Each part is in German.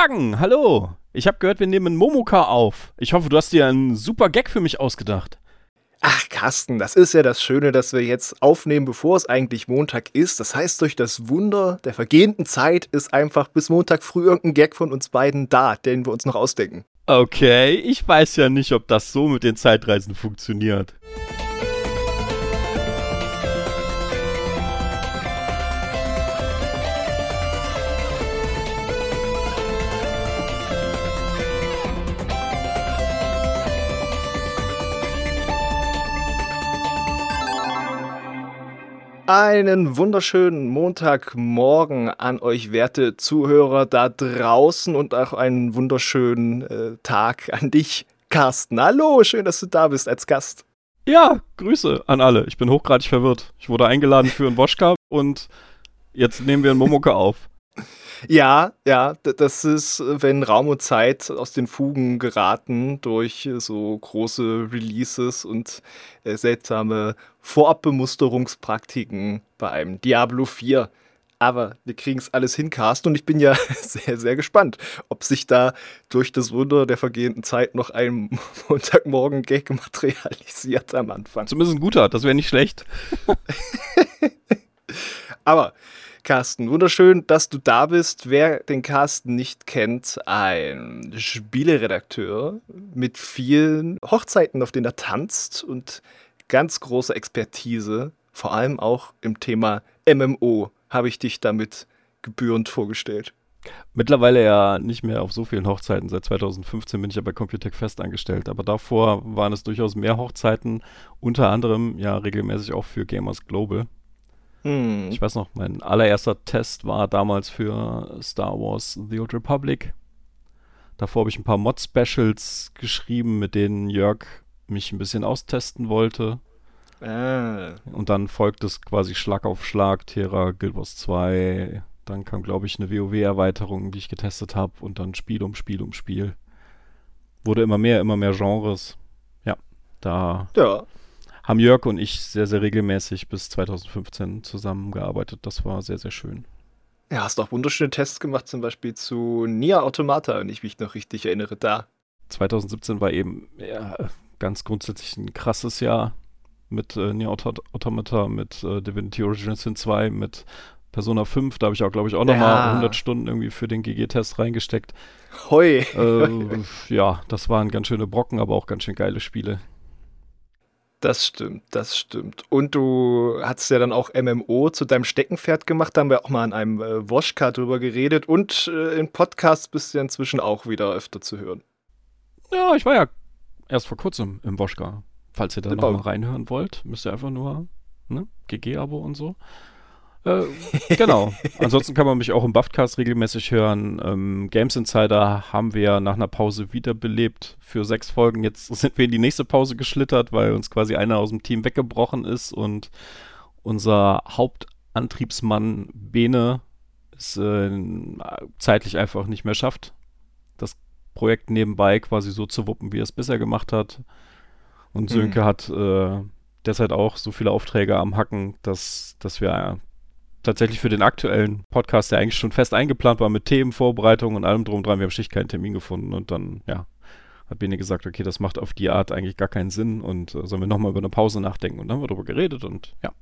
Hagen, hallo. Ich habe gehört, wir nehmen Momoka auf. Ich hoffe, du hast dir einen super Gag für mich ausgedacht. Ach, Carsten, das ist ja das Schöne, dass wir jetzt aufnehmen, bevor es eigentlich Montag ist. Das heißt, durch das Wunder der vergehenden Zeit ist einfach bis Montag früh irgendein Gag von uns beiden da, den wir uns noch ausdenken. Okay, ich weiß ja nicht, ob das so mit den Zeitreisen funktioniert. Einen wunderschönen Montagmorgen an euch, werte Zuhörer da draußen und auch einen wunderschönen äh, Tag an dich, Carsten. Hallo, schön, dass du da bist als Gast. Ja, Grüße an alle. Ich bin hochgradig verwirrt. Ich wurde eingeladen für einen Woschka und jetzt nehmen wir einen Momoka auf. Ja, ja, das ist, wenn Raum und Zeit aus den Fugen geraten durch so große Releases und äh, seltsame Vorabbemusterungspraktiken bei einem Diablo 4. Aber wir kriegen es alles hin, Carsten, und ich bin ja sehr, sehr gespannt, ob sich da durch das Wunder der vergehenden Zeit noch ein Montagmorgen-Gag materialisiert am Anfang. Zumindest ein guter, das wäre nicht schlecht. Aber Carsten, wunderschön, dass du da bist. Wer den Carsten nicht kennt, ein Spieleredakteur mit vielen Hochzeiten, auf denen er tanzt und ganz große Expertise, vor allem auch im Thema MMO, habe ich dich damit gebührend vorgestellt. Mittlerweile ja nicht mehr auf so vielen Hochzeiten. Seit 2015 bin ich ja bei Computec fest angestellt. Aber davor waren es durchaus mehr Hochzeiten. Unter anderem ja regelmäßig auch für Gamers Global. Hm. Ich weiß noch, mein allererster Test war damals für Star Wars The Old Republic. Davor habe ich ein paar Mod-Specials geschrieben, mit denen Jörg mich ein bisschen austesten wollte. Ah. Und dann folgt es quasi Schlag auf Schlag, Terra, Guild Wars 2. Dann kam, glaube ich, eine WoW-Erweiterung, die ich getestet habe. Und dann Spiel um Spiel um Spiel. Wurde immer mehr, immer mehr Genres. Ja, da ja haben Jörg und ich sehr, sehr regelmäßig bis 2015 zusammengearbeitet. Das war sehr, sehr schön. Ja, hast auch wunderschöne Tests gemacht, zum Beispiel zu Nia Automata, wenn ich mich noch richtig erinnere, da. 2017 war eben ja, ganz grundsätzlich ein krasses Jahr mit äh, Nia Automata, mit äh, Divinity Original Sin 2, mit Persona 5. Da habe ich auch, glaube ich, auch nochmal ja. 100 Stunden irgendwie für den GG-Test reingesteckt. Hoi. Äh, ja, das waren ganz schöne Brocken, aber auch ganz schön geile Spiele. Das stimmt, das stimmt. Und du hast ja dann auch MMO zu deinem Steckenpferd gemacht. Da haben wir auch mal an einem äh, Woschka drüber geredet. Und äh, in Podcasts bist du ja inzwischen auch wieder öfter zu hören. Ja, ich war ja erst vor kurzem im Woschka. Falls ihr da noch mal reinhören wollt, müsst ihr einfach nur ne, GG-Abo und so. Äh, genau. Ansonsten kann man mich auch im Buffcast regelmäßig hören. Ähm, Games Insider haben wir nach einer Pause wiederbelebt für sechs Folgen. Jetzt sind wir in die nächste Pause geschlittert, weil uns quasi einer aus dem Team weggebrochen ist und unser Hauptantriebsmann Bene es äh, zeitlich einfach nicht mehr schafft, das Projekt nebenbei quasi so zu wuppen, wie er es bisher gemacht hat. Und Sönke mhm. hat äh, derzeit auch so viele Aufträge am Hacken, dass, dass wir tatsächlich für den aktuellen Podcast, der eigentlich schon fest eingeplant war mit Themenvorbereitung und allem drum und dran. Wir haben schlicht keinen Termin gefunden und dann, ja, hat Bene gesagt, okay, das macht auf die Art eigentlich gar keinen Sinn und äh, sollen wir nochmal über eine Pause nachdenken. Und dann haben wir darüber geredet und ja,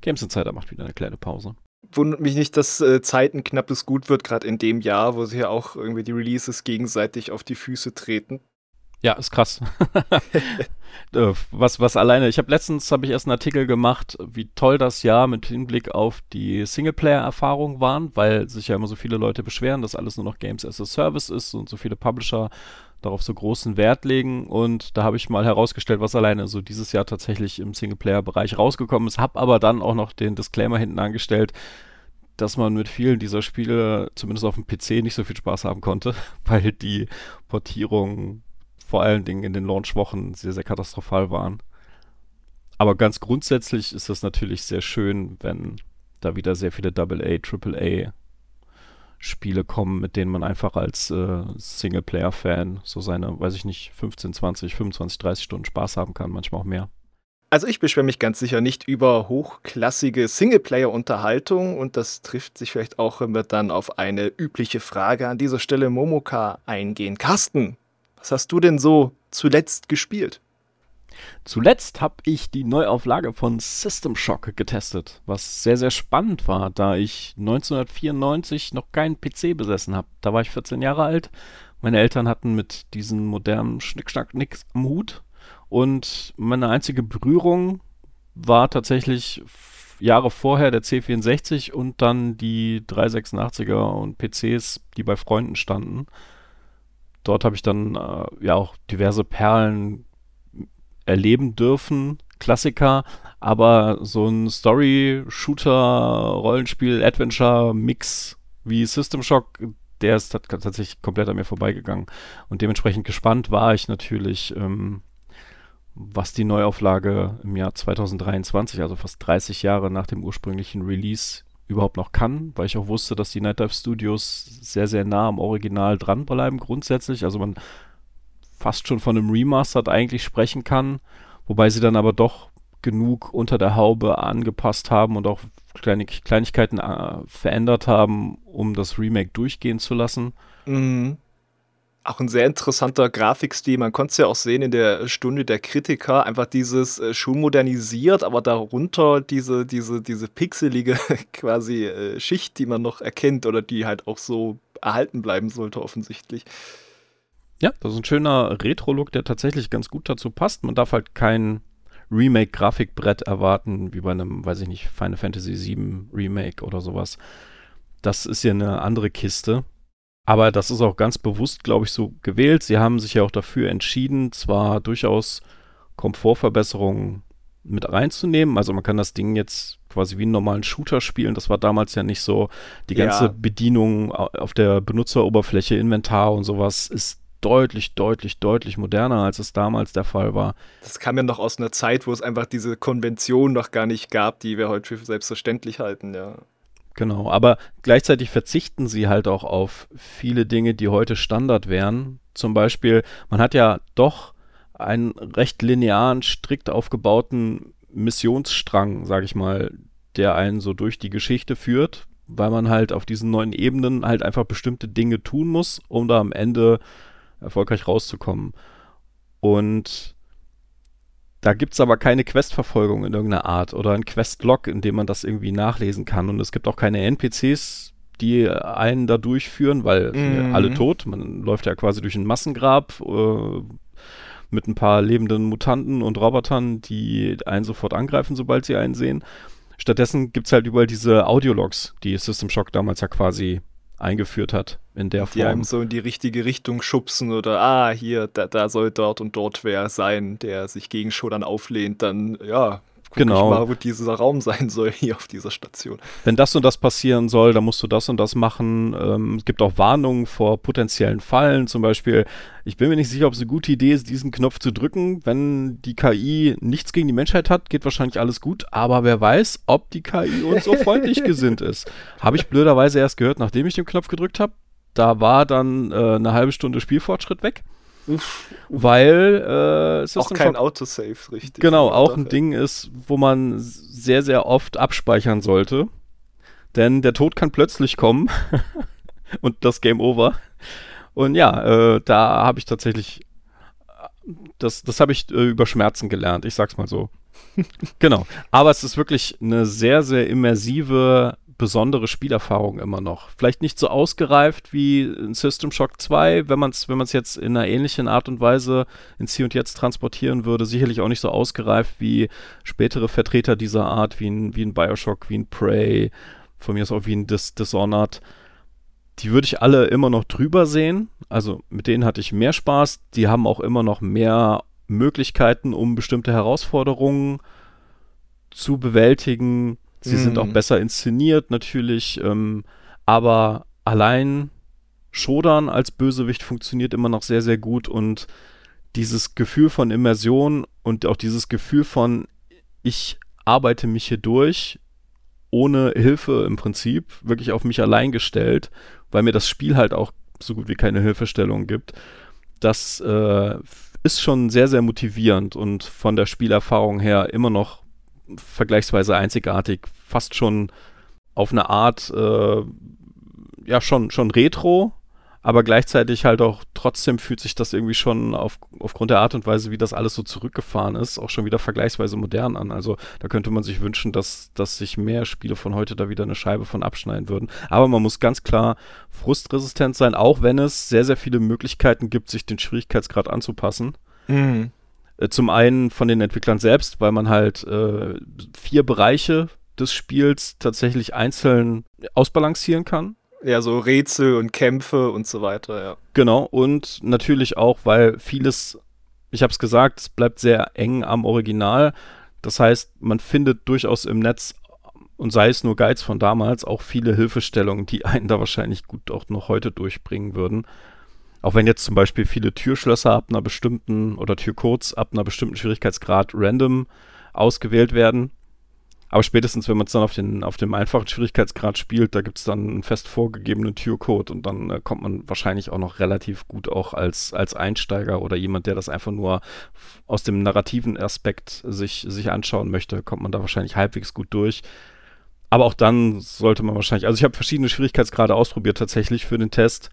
Games Insider macht wieder eine kleine Pause. Wundert mich nicht, dass äh, Zeiten knappes Gut wird, gerade in dem Jahr, wo sich ja auch irgendwie die Releases gegenseitig auf die Füße treten. Ja, ist krass. Äh, was, was alleine, ich habe letztens, habe ich erst einen Artikel gemacht, wie toll das Jahr mit Hinblick auf die Singleplayer-Erfahrung waren, weil sich ja immer so viele Leute beschweren, dass alles nur noch Games as a Service ist und so viele Publisher darauf so großen Wert legen. Und da habe ich mal herausgestellt, was alleine so dieses Jahr tatsächlich im Singleplayer-Bereich rausgekommen ist, habe aber dann auch noch den Disclaimer hinten angestellt, dass man mit vielen dieser Spiele, zumindest auf dem PC, nicht so viel Spaß haben konnte, weil die Portierung vor allen Dingen in den Launchwochen sehr, sehr katastrophal waren. Aber ganz grundsätzlich ist das natürlich sehr schön, wenn da wieder sehr viele AA, AAA Spiele kommen, mit denen man einfach als äh, Singleplayer-Fan so seine, weiß ich nicht, 15, 20, 25, 30 Stunden Spaß haben kann, manchmal auch mehr. Also ich beschwere mich ganz sicher nicht über hochklassige Singleplayer-Unterhaltung und das trifft sich vielleicht auch, wenn wir dann auf eine übliche Frage an dieser Stelle Momoka eingehen. Carsten, was hast du denn so zuletzt gespielt? Zuletzt habe ich die Neuauflage von System Shock getestet, was sehr, sehr spannend war, da ich 1994 noch keinen PC besessen habe. Da war ich 14 Jahre alt. Meine Eltern hatten mit diesen modernen Schnickschnack nichts am Hut und meine einzige Berührung war tatsächlich Jahre vorher der C64 und dann die 386er und PCs, die bei Freunden standen. Dort habe ich dann äh, ja auch diverse Perlen erleben dürfen, Klassiker, aber so ein Story-Shooter, Rollenspiel, Adventure-Mix wie System Shock, der ist tatsächlich komplett an mir vorbeigegangen. Und dementsprechend gespannt war ich natürlich, ähm, was die Neuauflage im Jahr 2023, also fast 30 Jahre nach dem ursprünglichen Release, überhaupt noch kann, weil ich auch wusste, dass die Night Dive Studios sehr, sehr nah am Original dranbleiben grundsätzlich. Also man fast schon von einem Remastered eigentlich sprechen kann, wobei sie dann aber doch genug unter der Haube angepasst haben und auch kleine Kleinigkeiten äh, verändert haben, um das Remake durchgehen zu lassen. Mhm. Auch ein sehr interessanter Grafikstil. Man konnte es ja auch sehen in der Stunde der Kritiker. Einfach dieses äh, schon modernisiert, aber darunter diese, diese, diese pixelige quasi äh, Schicht, die man noch erkennt oder die halt auch so erhalten bleiben sollte, offensichtlich. Ja, das ist ein schöner Retro-Look, der tatsächlich ganz gut dazu passt. Man darf halt kein Remake-Grafikbrett erwarten, wie bei einem, weiß ich nicht, Final Fantasy VII Remake oder sowas. Das ist ja eine andere Kiste. Aber das ist auch ganz bewusst, glaube ich, so gewählt. Sie haben sich ja auch dafür entschieden, zwar durchaus Komfortverbesserungen mit reinzunehmen. Also man kann das Ding jetzt quasi wie einen normalen Shooter spielen. Das war damals ja nicht so. Die ganze ja. Bedienung auf der Benutzeroberfläche, Inventar und sowas ist deutlich, deutlich, deutlich moderner, als es damals der Fall war. Das kam ja noch aus einer Zeit, wo es einfach diese Konvention noch gar nicht gab, die wir heute für selbstverständlich halten, ja. Genau, aber gleichzeitig verzichten sie halt auch auf viele Dinge, die heute Standard wären. Zum Beispiel, man hat ja doch einen recht linearen, strikt aufgebauten Missionsstrang, sag ich mal, der einen so durch die Geschichte führt, weil man halt auf diesen neuen Ebenen halt einfach bestimmte Dinge tun muss, um da am Ende erfolgreich rauszukommen. Und da gibt es aber keine Questverfolgung in irgendeiner Art oder ein Questlog, in dem man das irgendwie nachlesen kann. Und es gibt auch keine NPCs, die einen da durchführen, weil mhm. alle tot. Man läuft ja quasi durch ein Massengrab äh, mit ein paar lebenden Mutanten und Robotern, die einen sofort angreifen, sobald sie einen sehen. Stattdessen gibt es halt überall diese Audiologs, die System Shock damals ja quasi eingeführt hat in der Form. Die einem so in die richtige Richtung schubsen oder ah, hier, da, da soll dort und dort wer sein, der sich gegen Schodern auflehnt, dann ja, genau. mal, wo dieser Raum sein soll hier auf dieser Station. Wenn das und das passieren soll, dann musst du das und das machen. Ähm, es gibt auch Warnungen vor potenziellen Fallen. Zum Beispiel, ich bin mir nicht sicher, ob es eine gute Idee ist, diesen Knopf zu drücken. Wenn die KI nichts gegen die Menschheit hat, geht wahrscheinlich alles gut. Aber wer weiß, ob die KI uns so freundlich gesinnt ist. Habe ich blöderweise erst gehört, nachdem ich den Knopf gedrückt habe. Da war dann äh, eine halbe Stunde Spielfortschritt weg. Uff. Weil äh, es auch kein Autosave, richtig. Genau, auch ein Ding ist, wo man sehr, sehr oft abspeichern sollte. Denn der Tod kann plötzlich kommen und das Game Over. Und ja, äh, da habe ich tatsächlich, das, das habe ich äh, über Schmerzen gelernt, ich sag's mal so. genau. Aber es ist wirklich eine sehr, sehr immersive besondere Spielerfahrung immer noch. Vielleicht nicht so ausgereift wie in System Shock 2, wenn man es wenn jetzt in einer ähnlichen Art und Weise ins Hier und Jetzt transportieren würde. Sicherlich auch nicht so ausgereift wie spätere Vertreter dieser Art, wie ein, wie ein Bioshock, wie ein Prey, von mir aus auch wie ein Dis Dishonored. Die würde ich alle immer noch drüber sehen. Also mit denen hatte ich mehr Spaß. Die haben auch immer noch mehr Möglichkeiten, um bestimmte Herausforderungen zu bewältigen Sie mhm. sind auch mhm. besser inszeniert natürlich, ähm, aber allein Shodan als Bösewicht funktioniert immer noch sehr, sehr gut und dieses Gefühl von Immersion und auch dieses Gefühl von, ich arbeite mich hier durch, ohne Hilfe im Prinzip, wirklich auf mich allein gestellt, weil mir das Spiel halt auch so gut wie keine Hilfestellung gibt. Das äh, ist schon sehr, sehr motivierend und von der Spielerfahrung her immer noch vergleichsweise einzigartig. Fast schon auf eine Art, äh, ja, schon, schon retro, aber gleichzeitig halt auch trotzdem fühlt sich das irgendwie schon auf, aufgrund der Art und Weise, wie das alles so zurückgefahren ist, auch schon wieder vergleichsweise modern an. Also da könnte man sich wünschen, dass, dass sich mehr Spiele von heute da wieder eine Scheibe von abschneiden würden. Aber man muss ganz klar frustresistent sein, auch wenn es sehr, sehr viele Möglichkeiten gibt, sich den Schwierigkeitsgrad anzupassen. Mhm. Äh, zum einen von den Entwicklern selbst, weil man halt äh, vier Bereiche des Spiels tatsächlich einzeln ausbalancieren kann. Ja, so Rätsel und Kämpfe und so weiter, ja. Genau, und natürlich auch, weil vieles, ich habe es gesagt, es bleibt sehr eng am Original. Das heißt, man findet durchaus im Netz, und sei es nur Guides von damals, auch viele Hilfestellungen, die einen da wahrscheinlich gut auch noch heute durchbringen würden. Auch wenn jetzt zum Beispiel viele Türschlösser ab einer bestimmten oder Türcodes ab einer bestimmten Schwierigkeitsgrad random ausgewählt werden, aber spätestens, wenn man es dann auf, den, auf dem einfachen Schwierigkeitsgrad spielt, da gibt es dann einen fest vorgegebenen Türcode und dann äh, kommt man wahrscheinlich auch noch relativ gut auch als, als Einsteiger oder jemand, der das einfach nur aus dem narrativen Aspekt sich, sich anschauen möchte, kommt man da wahrscheinlich halbwegs gut durch. Aber auch dann sollte man wahrscheinlich, also ich habe verschiedene Schwierigkeitsgrade ausprobiert tatsächlich für den Test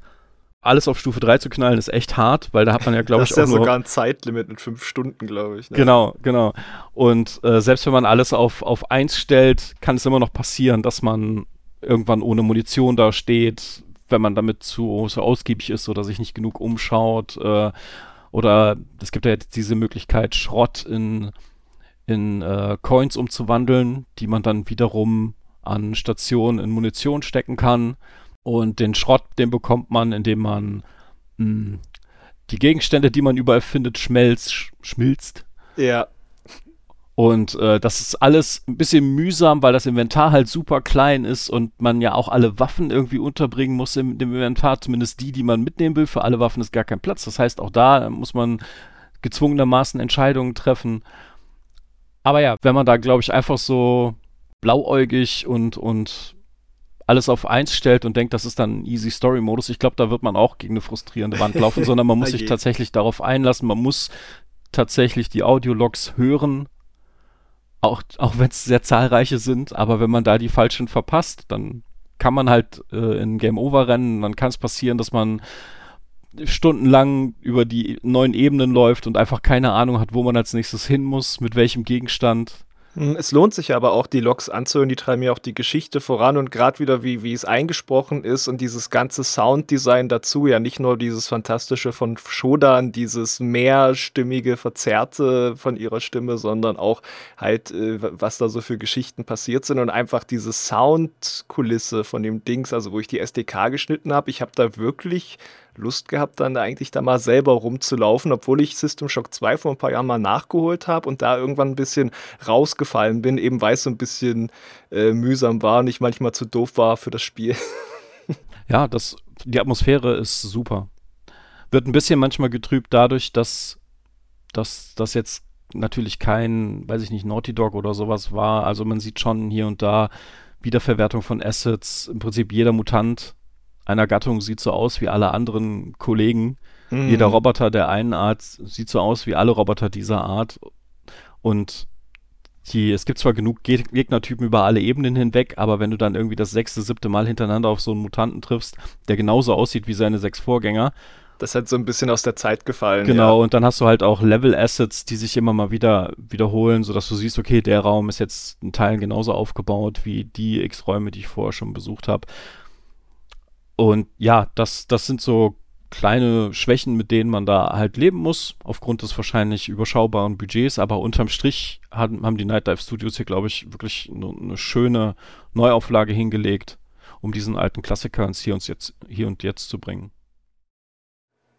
alles auf Stufe 3 zu knallen, ist echt hart, weil da hat man ja, glaube ich, auch. Das ist ja sogar ein Zeitlimit mit 5 Stunden, glaube ich. Ne? Genau, genau. Und äh, selbst wenn man alles auf, auf 1 stellt, kann es immer noch passieren, dass man irgendwann ohne Munition da steht, wenn man damit zu so ausgiebig ist oder sich nicht genug umschaut. Äh, oder es gibt ja jetzt diese Möglichkeit, Schrott in, in äh, Coins umzuwandeln, die man dann wiederum an Stationen in Munition stecken kann. Und den Schrott, den bekommt man, indem man mh, hm, die Gegenstände, die man überall findet, schmelzt, sch schmilzt. Ja. Und äh, das ist alles ein bisschen mühsam, weil das Inventar halt super klein ist und man ja auch alle Waffen irgendwie unterbringen muss im, im Inventar, zumindest die, die man mitnehmen will. Für alle Waffen ist gar kein Platz. Das heißt, auch da muss man gezwungenermaßen Entscheidungen treffen. Aber ja, wenn man da, glaube ich, einfach so blauäugig und, und alles auf eins stellt und denkt, das ist dann ein easy Story-Modus, ich glaube, da wird man auch gegen eine frustrierende Wand laufen, sondern man muss sich tatsächlich darauf einlassen, man muss tatsächlich die Audiologs hören, auch, auch wenn es sehr zahlreiche sind, aber wenn man da die falschen verpasst, dann kann man halt äh, in Game Over rennen, dann kann es passieren, dass man stundenlang über die neuen Ebenen läuft und einfach keine Ahnung hat, wo man als nächstes hin muss, mit welchem Gegenstand. Hm, es lohnt sich aber auch, die Logs anzuhören, die treiben ja auch die Geschichte voran und gerade wieder, wie, wie es eingesprochen ist und dieses ganze Sounddesign dazu, ja nicht nur dieses Fantastische von Shodan, dieses mehrstimmige, verzerrte von ihrer Stimme, sondern auch halt, äh, was da so für Geschichten passiert sind und einfach diese Soundkulisse von dem Dings, also wo ich die SDK geschnitten habe, ich habe da wirklich Lust gehabt, dann eigentlich da mal selber rumzulaufen, obwohl ich System Shock 2 vor ein paar Jahren mal nachgeholt habe und da irgendwann ein bisschen rausgefallen bin, eben weil es so ein bisschen äh, mühsam war und ich manchmal zu doof war für das Spiel. Ja, das, die Atmosphäre ist super. Wird ein bisschen manchmal getrübt dadurch, dass, dass das jetzt natürlich kein, weiß ich nicht, Naughty Dog oder sowas war. Also man sieht schon hier und da Wiederverwertung von Assets. Im Prinzip jeder Mutant einer Gattung sieht so aus wie alle anderen Kollegen. Mhm. Jeder Roboter der einen Art sieht so aus wie alle Roboter dieser Art. Und die, es gibt zwar genug Gegnertypen über alle Ebenen hinweg, aber wenn du dann irgendwie das sechste, siebte Mal hintereinander auf so einen Mutanten triffst, der genauso aussieht wie seine sechs Vorgänger. Das hat so ein bisschen aus der Zeit gefallen. Genau, ja. und dann hast du halt auch Level-Assets, die sich immer mal wieder wiederholen, sodass du siehst, okay, der Raum ist jetzt in Teilen genauso aufgebaut wie die X-Räume, die ich vorher schon besucht habe. Und ja, das, das sind so kleine Schwächen, mit denen man da halt leben muss, aufgrund des wahrscheinlich überschaubaren Budgets. Aber unterm Strich haben, haben die Night Dive Studios hier, glaube ich, wirklich eine, eine schöne Neuauflage hingelegt, um diesen alten Klassiker ins Hier und Jetzt, hier und jetzt zu bringen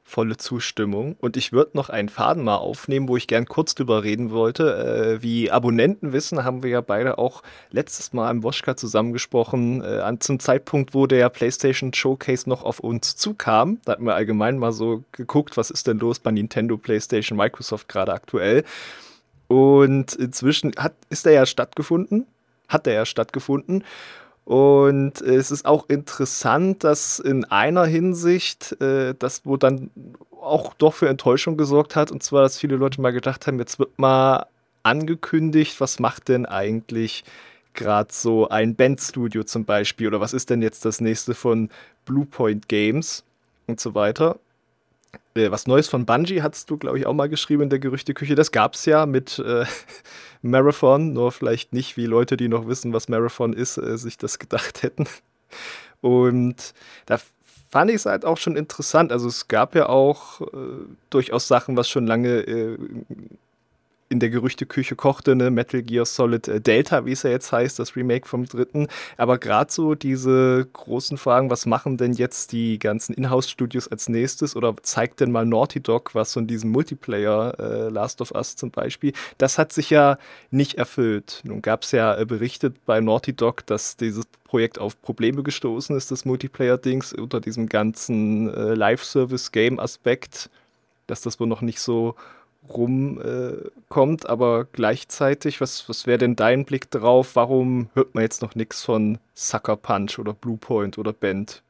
volle Zustimmung. Und ich würde noch einen Faden mal aufnehmen, wo ich gern kurz drüber reden wollte. Äh, wie Abonnenten wissen, haben wir ja beide auch letztes Mal im Woschka zusammengesprochen, äh, zum Zeitpunkt, wo der PlayStation Showcase noch auf uns zukam. Da hatten wir allgemein mal so geguckt, was ist denn los bei Nintendo, PlayStation, Microsoft gerade aktuell. Und inzwischen hat, ist er ja stattgefunden. Hat er ja stattgefunden. Und es ist auch interessant, dass in einer Hinsicht, äh, das wo dann auch doch für Enttäuschung gesorgt hat. Und zwar, dass viele Leute mal gedacht haben, jetzt wird mal angekündigt, was macht denn eigentlich gerade so ein Bandstudio zum Beispiel oder was ist denn jetzt das nächste von Bluepoint Games und so weiter. Was Neues von Bungie hast du, glaube ich, auch mal geschrieben in der Gerüchteküche. Das gab es ja mit äh, Marathon, nur vielleicht nicht, wie Leute, die noch wissen, was Marathon ist, äh, sich das gedacht hätten. Und da fand ich es halt auch schon interessant. Also es gab ja auch äh, durchaus Sachen, was schon lange äh, in der Gerüchteküche kochte, ne? Metal Gear Solid äh, Delta, wie es ja jetzt heißt, das Remake vom dritten. Aber gerade so diese großen Fragen, was machen denn jetzt die ganzen Inhouse-Studios als nächstes oder zeigt denn mal Naughty Dog was von diesem Multiplayer, äh, Last of Us zum Beispiel, das hat sich ja nicht erfüllt. Nun gab es ja äh, berichtet bei Naughty Dog, dass dieses Projekt auf Probleme gestoßen ist, das Multiplayer-Dings, unter diesem ganzen äh, Live-Service-Game-Aspekt, dass das wohl noch nicht so rumkommt, äh, aber gleichzeitig, was, was wäre denn dein Blick drauf? Warum hört man jetzt noch nichts von Sucker Punch oder Bluepoint oder Band?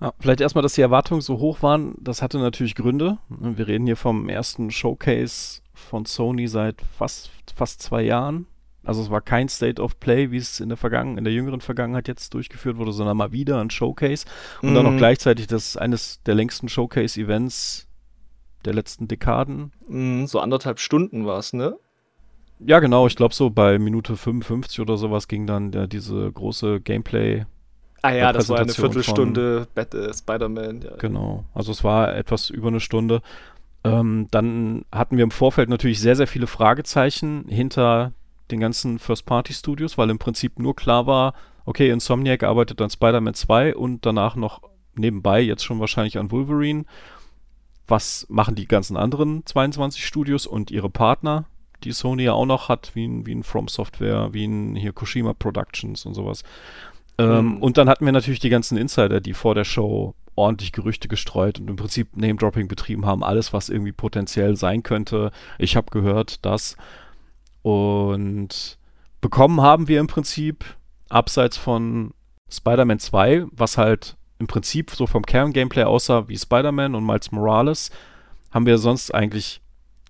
Ja, vielleicht erstmal, dass die Erwartungen so hoch waren, das hatte natürlich Gründe. Wir reden hier vom ersten Showcase von Sony seit fast, fast zwei Jahren. Also es war kein State of Play, wie es in der Vergangen in der jüngeren Vergangenheit jetzt durchgeführt wurde, sondern mal wieder ein Showcase. Und mm. dann noch mhm. gleichzeitig das eines der längsten Showcase-Events der letzten Dekaden. Mm, so anderthalb Stunden war es, ne? Ja, genau. Ich glaube, so bei Minute 55 oder sowas ging dann ja, diese große Gameplay. Ah ja, das war eine Viertelstunde äh, Spider-Man. Ja. Genau. Also es war etwas über eine Stunde. Ähm, dann hatten wir im Vorfeld natürlich sehr, sehr viele Fragezeichen hinter den ganzen First-Party-Studios, weil im Prinzip nur klar war, okay, Insomniac arbeitet an Spider-Man 2 und danach noch nebenbei jetzt schon wahrscheinlich an Wolverine was machen die ganzen anderen 22 Studios und ihre Partner, die Sony ja auch noch hat, wie ein, wie ein From Software, wie ein hier Kushima Productions und sowas. Ähm, mhm. Und dann hatten wir natürlich die ganzen Insider, die vor der Show ordentlich Gerüchte gestreut und im Prinzip Name-Dropping betrieben haben, alles, was irgendwie potenziell sein könnte. Ich habe gehört, dass. Und bekommen haben wir im Prinzip, abseits von Spider-Man 2, was halt im Prinzip so vom Kern-Gameplay aussah wie Spider-Man und Miles Morales, haben wir sonst eigentlich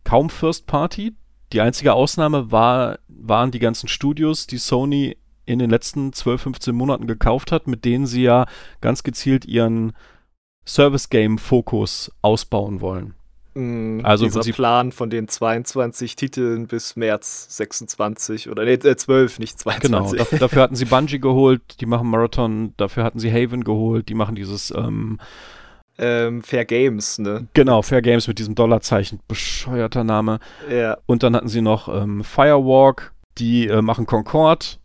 kaum First Party. Die einzige Ausnahme war, waren die ganzen Studios, die Sony in den letzten 12, 15 Monaten gekauft hat, mit denen sie ja ganz gezielt ihren Service-Game-Fokus ausbauen wollen. Mm, also dieser Plan von den 22 Titeln bis März 26 oder nee, 12, äh, nicht 22. Genau, dafür, dafür hatten sie Bungie geholt, die machen Marathon, dafür hatten sie Haven geholt, die machen dieses ähm, ähm, Fair Games, ne? Genau, Fair Games mit diesem Dollarzeichen, bescheuerter Name. Ja. Und dann hatten sie noch ähm, Firewalk, die äh, machen Concord.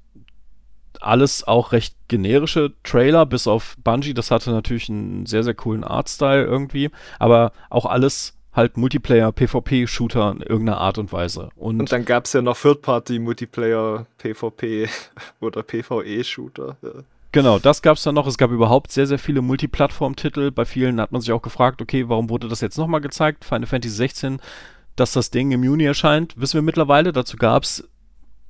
Alles auch recht generische Trailer, bis auf Bungie. Das hatte natürlich einen sehr, sehr coolen Artstyle irgendwie. Aber auch alles halt Multiplayer, PvP-Shooter in irgendeiner Art und Weise. Und, und dann gab es ja noch Third-Party-Multiplayer, PvP oder PvE-Shooter. Ja. Genau, das gab es dann noch. Es gab überhaupt sehr, sehr viele Multiplattform-Titel. Bei vielen hat man sich auch gefragt, okay, warum wurde das jetzt nochmal gezeigt? Final Fantasy 16, dass das Ding im Juni erscheint, wissen wir mittlerweile. Dazu gab es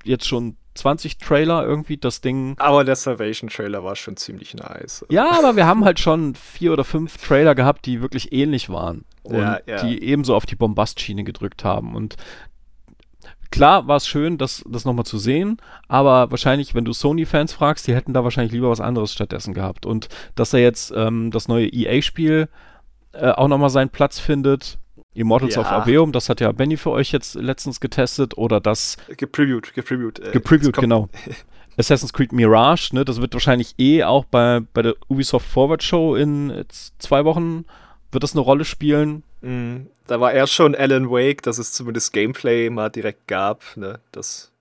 jetzt schon 20 Trailer irgendwie, das Ding. Aber der Salvation-Trailer war schon ziemlich nice. Ja, aber wir haben halt schon vier oder fünf Trailer gehabt, die wirklich ähnlich waren. Und ja, ja. die ebenso auf die Bombastschiene gedrückt haben. Und klar war es schön, das, das nochmal zu sehen, aber wahrscheinlich, wenn du Sony-Fans fragst, die hätten da wahrscheinlich lieber was anderes stattdessen gehabt. Und dass er jetzt ähm, das neue EA-Spiel äh, auch nochmal seinen Platz findet, Immortals ja. of Aveum, das hat ja Benny für euch jetzt letztens getestet oder das. Gepreviewt, gepreviewt. Äh, gepreviewt, genau. Assassin's Creed Mirage, ne, das wird wahrscheinlich eh auch bei, bei der Ubisoft Forward Show in zwei Wochen wird das eine Rolle spielen. Mm, da war erst schon Alan Wake, dass es zumindest Gameplay mal direkt gab, ne, das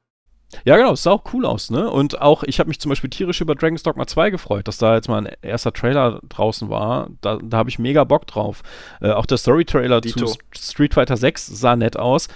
ja, genau, es sah auch cool aus, ne? Und auch, ich habe mich zum Beispiel tierisch über Dragon's Dogma 2 gefreut, dass da jetzt mal ein erster Trailer draußen war. Da, da habe ich mega Bock drauf. Äh, auch der Story-Trailer zu Street Fighter 6 sah nett aus.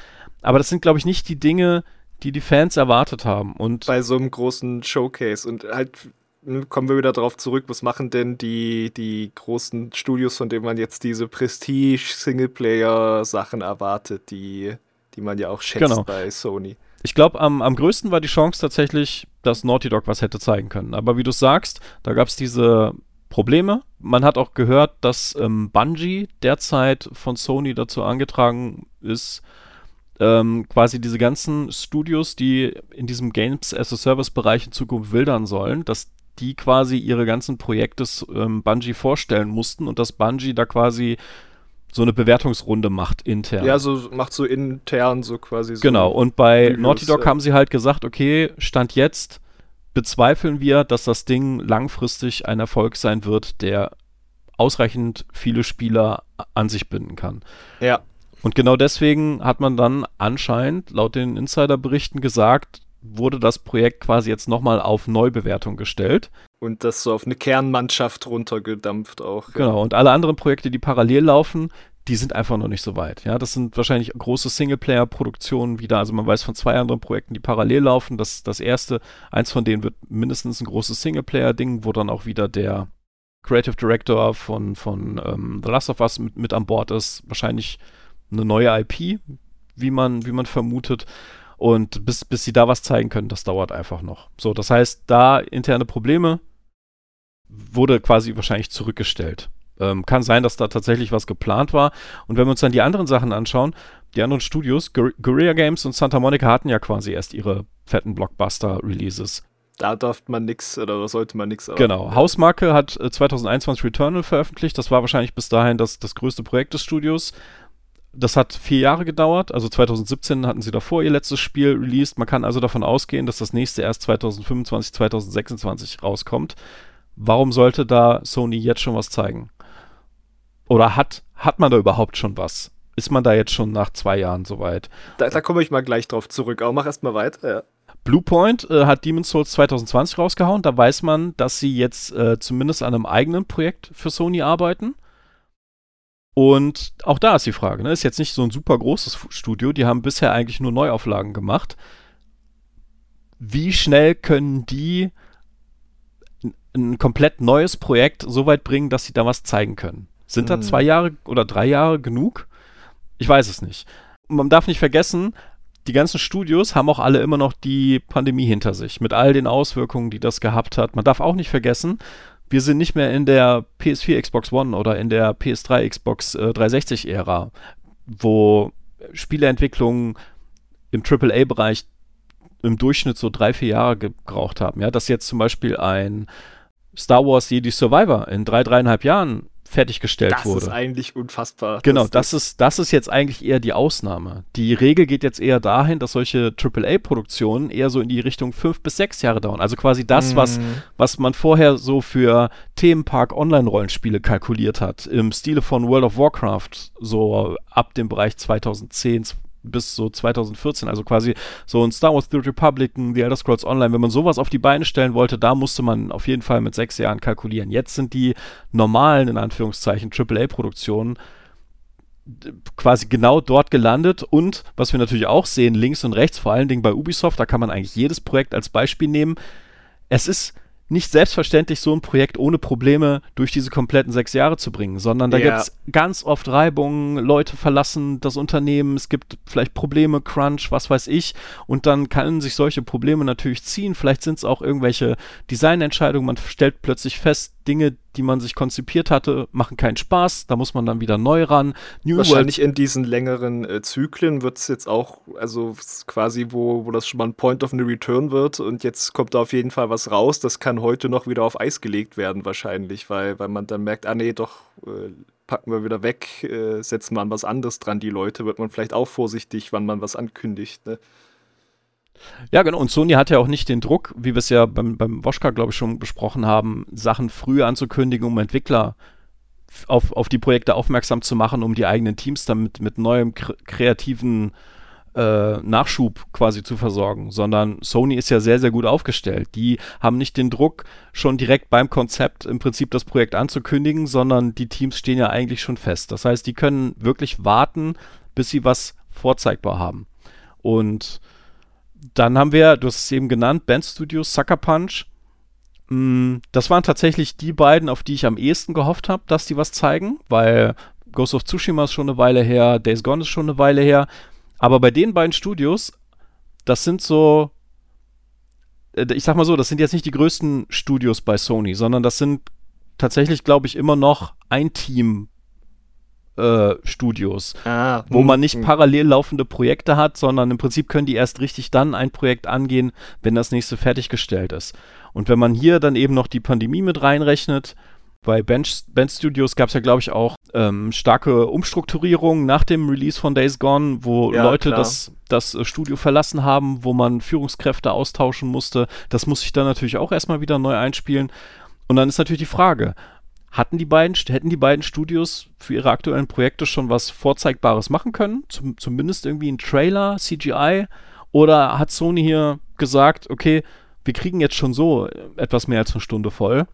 Aber das sind, glaube ich, nicht die Dinge, die die Fans erwartet haben. Und Bei so einem großen Showcase. Und halt ne, kommen wir wieder darauf zurück, was machen denn die, die großen Studios, von denen man jetzt diese Prestige-Singleplayer-Sachen erwartet, die, die man ja auch schätzt genau. bei Sony. Ich glaube, am, am größten war die Chance tatsächlich, dass Naughty Dog was hätte zeigen können. Aber wie du sagst, da gab es diese Probleme. Man hat auch gehört, dass ähm, Bungie derzeit von Sony dazu angetragen ist, ähm, quasi diese ganzen Studios, die in diesem Games as a Service Bereich in Zukunft wildern sollen, dass die quasi ihre ganzen Projekte ähm, Bungie vorstellen mussten und dass Bungie da quasi so eine Bewertungsrunde macht intern. Ja, so macht so intern so quasi so. Genau, und bei Videos, Naughty Dog ja. haben sie halt gesagt, okay, Stand jetzt bezweifeln wir, dass das Ding langfristig ein Erfolg sein wird, der ausreichend viele Spieler an sich binden kann. Ja. Und genau deswegen hat man dann anscheinend laut den Insiderberichten gesagt, wurde das Projekt quasi jetzt nochmal auf Neubewertung gestellt. Und das so auf eine Kernmannschaft runtergedampft auch. Genau, und alle anderen Projekte, die parallel laufen, die sind einfach noch nicht so weit. Ja, das sind wahrscheinlich große Singleplayer-Produktionen wieder. Also man weiß von zwei anderen Projekten, die parallel laufen. Das, das erste, eins von denen wird mindestens ein großes Singleplayer-Ding, wo dann auch wieder der Creative Director von, von ähm, The Last of Us mit, mit an Bord ist. Wahrscheinlich eine neue IP, wie man, wie man vermutet. Und bis, bis sie da was zeigen können, das dauert einfach noch. So, das heißt, da interne Probleme wurde quasi wahrscheinlich zurückgestellt. Ähm, kann sein, dass da tatsächlich was geplant war. Und wenn wir uns dann die anderen Sachen anschauen, die anderen Studios, Guerrilla Games und Santa Monica hatten ja quasi erst ihre fetten Blockbuster-Releases. Da darf man nichts oder sollte man nichts. Genau. Hausmarke hat 2021 äh, Returnal veröffentlicht. Das war wahrscheinlich bis dahin das, das größte Projekt des Studios. Das hat vier Jahre gedauert. Also 2017 hatten sie davor ihr letztes Spiel released. Man kann also davon ausgehen, dass das nächste erst 2025, 2026 rauskommt. Warum sollte da Sony jetzt schon was zeigen? Oder hat, hat man da überhaupt schon was? Ist man da jetzt schon nach zwei Jahren soweit? Da, da komme ich mal gleich drauf zurück, aber mach erstmal weiter. Ja. Bluepoint äh, hat Demon's Souls 2020 rausgehauen. Da weiß man, dass sie jetzt äh, zumindest an einem eigenen Projekt für Sony arbeiten. Und auch da ist die Frage, ne? ist jetzt nicht so ein super großes Studio, die haben bisher eigentlich nur Neuauflagen gemacht. Wie schnell können die ein komplett neues Projekt so weit bringen, dass sie da was zeigen können? Sind da zwei mhm. Jahre oder drei Jahre genug? Ich weiß es nicht. Man darf nicht vergessen, die ganzen Studios haben auch alle immer noch die Pandemie hinter sich, mit all den Auswirkungen, die das gehabt hat. Man darf auch nicht vergessen, wir sind nicht mehr in der PS4 Xbox One oder in der PS3 Xbox äh, 360 Ära, wo Spieleentwicklungen im AAA-Bereich im Durchschnitt so drei, vier Jahre gebraucht haben. Ja, dass jetzt zum Beispiel ein Star Wars Jedi Survivor in drei, dreieinhalb Jahren fertiggestellt das wurde. Das ist eigentlich unfassbar. Genau, das, ist, das ist jetzt eigentlich eher die Ausnahme. Die Regel geht jetzt eher dahin, dass solche AAA-Produktionen eher so in die Richtung fünf bis sechs Jahre dauern. Also quasi das, mm. was, was man vorher so für Themenpark-Online-Rollenspiele kalkuliert hat. Im Stile von World of Warcraft, so ab dem Bereich 2010, bis so 2014, also quasi so ein Star Wars The Republic, The Elder Scrolls Online, wenn man sowas auf die Beine stellen wollte, da musste man auf jeden Fall mit sechs Jahren kalkulieren. Jetzt sind die normalen, in Anführungszeichen, AAA-Produktionen quasi genau dort gelandet und was wir natürlich auch sehen, links und rechts, vor allen Dingen bei Ubisoft, da kann man eigentlich jedes Projekt als Beispiel nehmen. Es ist nicht selbstverständlich, so ein Projekt ohne Probleme durch diese kompletten sechs Jahre zu bringen, sondern da ja. gibt es ganz oft Reibungen, Leute verlassen das Unternehmen, es gibt vielleicht Probleme, Crunch, was weiß ich, und dann können sich solche Probleme natürlich ziehen. Vielleicht sind es auch irgendwelche Designentscheidungen, man stellt plötzlich fest, Dinge, die man sich konzipiert hatte, machen keinen Spaß, da muss man dann wieder neu ran. New Wahrscheinlich World in diesen längeren äh, Zyklen wird es jetzt auch, also quasi, wo, wo das schon mal ein Point of No Return wird und jetzt kommt da auf jeden Fall was raus, das kann heute noch wieder auf Eis gelegt werden wahrscheinlich, weil, weil man dann merkt, ah nee, doch, äh, packen wir wieder weg, äh, setzen wir an was anderes dran, die Leute, wird man vielleicht auch vorsichtig, wann man was ankündigt, ne? Ja, genau. Und Sony hat ja auch nicht den Druck, wie wir es ja beim, beim Woschka, glaube ich, schon besprochen haben, Sachen früh anzukündigen, um Entwickler auf, auf die Projekte aufmerksam zu machen, um die eigenen Teams damit mit neuem kreativen äh, Nachschub quasi zu versorgen, sondern Sony ist ja sehr, sehr gut aufgestellt. Die haben nicht den Druck, schon direkt beim Konzept im Prinzip das Projekt anzukündigen, sondern die Teams stehen ja eigentlich schon fest. Das heißt, die können wirklich warten, bis sie was vorzeigbar haben. Und dann haben wir, du hast es eben genannt, Band Studios, Sucker Punch. Mm, das waren tatsächlich die beiden, auf die ich am ehesten gehofft habe, dass die was zeigen, weil Ghost of Tsushima ist schon eine Weile her, Days Gone ist schon eine Weile her. Aber bei den beiden Studios, das sind so, äh, ich sag mal so, das sind jetzt nicht die größten Studios bei Sony, sondern das sind tatsächlich, glaube ich, immer noch ein Team äh, Studios, ah, wo man nicht hm. parallel laufende Projekte hat, sondern im Prinzip können die erst richtig dann ein Projekt angehen, wenn das nächste fertiggestellt ist. Und wenn man hier dann eben noch die Pandemie mit reinrechnet, bei Bench, Bench Studios gab es ja, glaube ich, auch ähm, starke Umstrukturierungen nach dem Release von Days Gone, wo ja, Leute das, das äh, Studio verlassen haben, wo man Führungskräfte austauschen musste. Das muss sich dann natürlich auch erstmal wieder neu einspielen. Und dann ist natürlich die Frage, hatten die beiden, hätten die beiden Studios für ihre aktuellen Projekte schon was Vorzeigbares machen können? Zum, zumindest irgendwie ein Trailer, CGI? Oder hat Sony hier gesagt, okay, wir kriegen jetzt schon so etwas mehr als eine Stunde voll?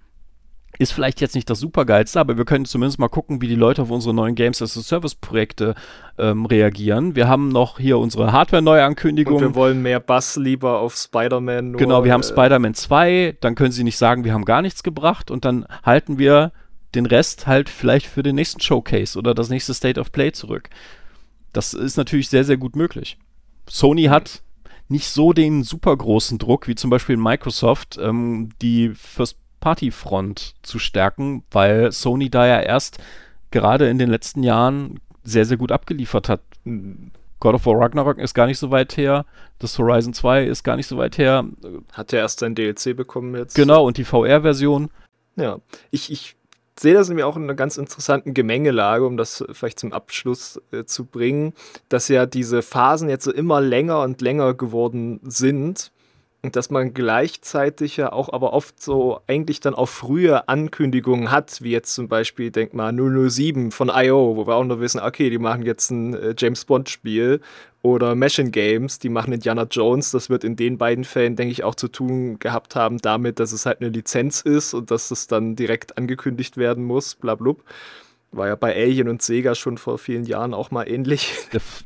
ist vielleicht jetzt nicht das supergeilste, aber wir können zumindest mal gucken, wie die Leute auf unsere neuen Games as a Service Projekte ähm, reagieren. Wir haben noch hier unsere Hardware-Neuankündigung. Und wir wollen mehr Bass lieber auf Spider-Man. Genau, wir haben äh, Spider-Man 2, dann können sie nicht sagen, wir haben gar nichts gebracht und dann halten wir den Rest halt vielleicht für den nächsten Showcase oder das nächste State of Play zurück. Das ist natürlich sehr, sehr gut möglich. Sony hat nicht so den super großen Druck wie zum Beispiel Microsoft, ähm, die First Partyfront zu stärken, weil Sony da ja erst gerade in den letzten Jahren sehr, sehr gut abgeliefert hat. God of War Ragnarok ist gar nicht so weit her, das Horizon 2 ist gar nicht so weit her. Hat ja erst sein DLC bekommen jetzt. Genau, und die VR-Version. Ja, ich, ich sehe das nämlich auch in einer ganz interessanten Gemengelage, um das vielleicht zum Abschluss äh, zu bringen, dass ja diese Phasen jetzt so immer länger und länger geworden sind und dass man gleichzeitig ja auch aber oft so eigentlich dann auch frühe Ankündigungen hat, wie jetzt zum Beispiel, denk mal, 007 von I.O., wo wir auch nur wissen, okay, die machen jetzt ein äh, James Bond-Spiel oder Machine Games, die machen Indiana Jones. Das wird in den beiden Fällen, denke ich, auch zu tun gehabt haben damit, dass es halt eine Lizenz ist und dass es dann direkt angekündigt werden muss, bla, bla. War ja bei Alien und Sega schon vor vielen Jahren auch mal ähnlich.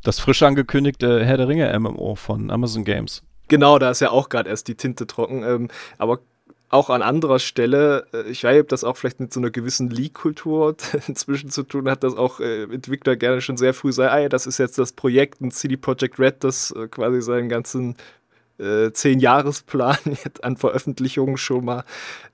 Das frisch angekündigte Herr der Ringe MMO von Amazon Games. Genau, da ist ja auch gerade erst die Tinte trocken. Ähm, aber auch an anderer Stelle, äh, ich weiß ob das auch vielleicht mit so einer gewissen Leak-Kultur inzwischen zu tun hat, dass auch äh, Entwickler gerne schon sehr früh sagen, ah, das ist jetzt das Projekt, ein CD Projekt Red, das äh, quasi seinen ganzen äh, Zehn-Jahres-Plan an Veröffentlichungen schon mal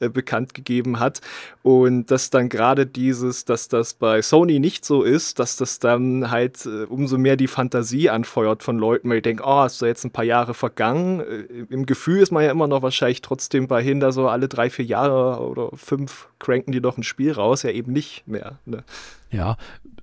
äh, bekannt gegeben hat. Und dass dann gerade dieses, dass das bei Sony nicht so ist, dass das dann halt äh, umso mehr die Fantasie anfeuert von Leuten, weil ich denke, oh, ist da jetzt ein paar Jahre vergangen. Äh, Im Gefühl ist man ja immer noch wahrscheinlich trotzdem bei Hinder so alle drei, vier Jahre oder fünf cranken die doch ein Spiel raus, ja eben nicht mehr. Ne? Ja,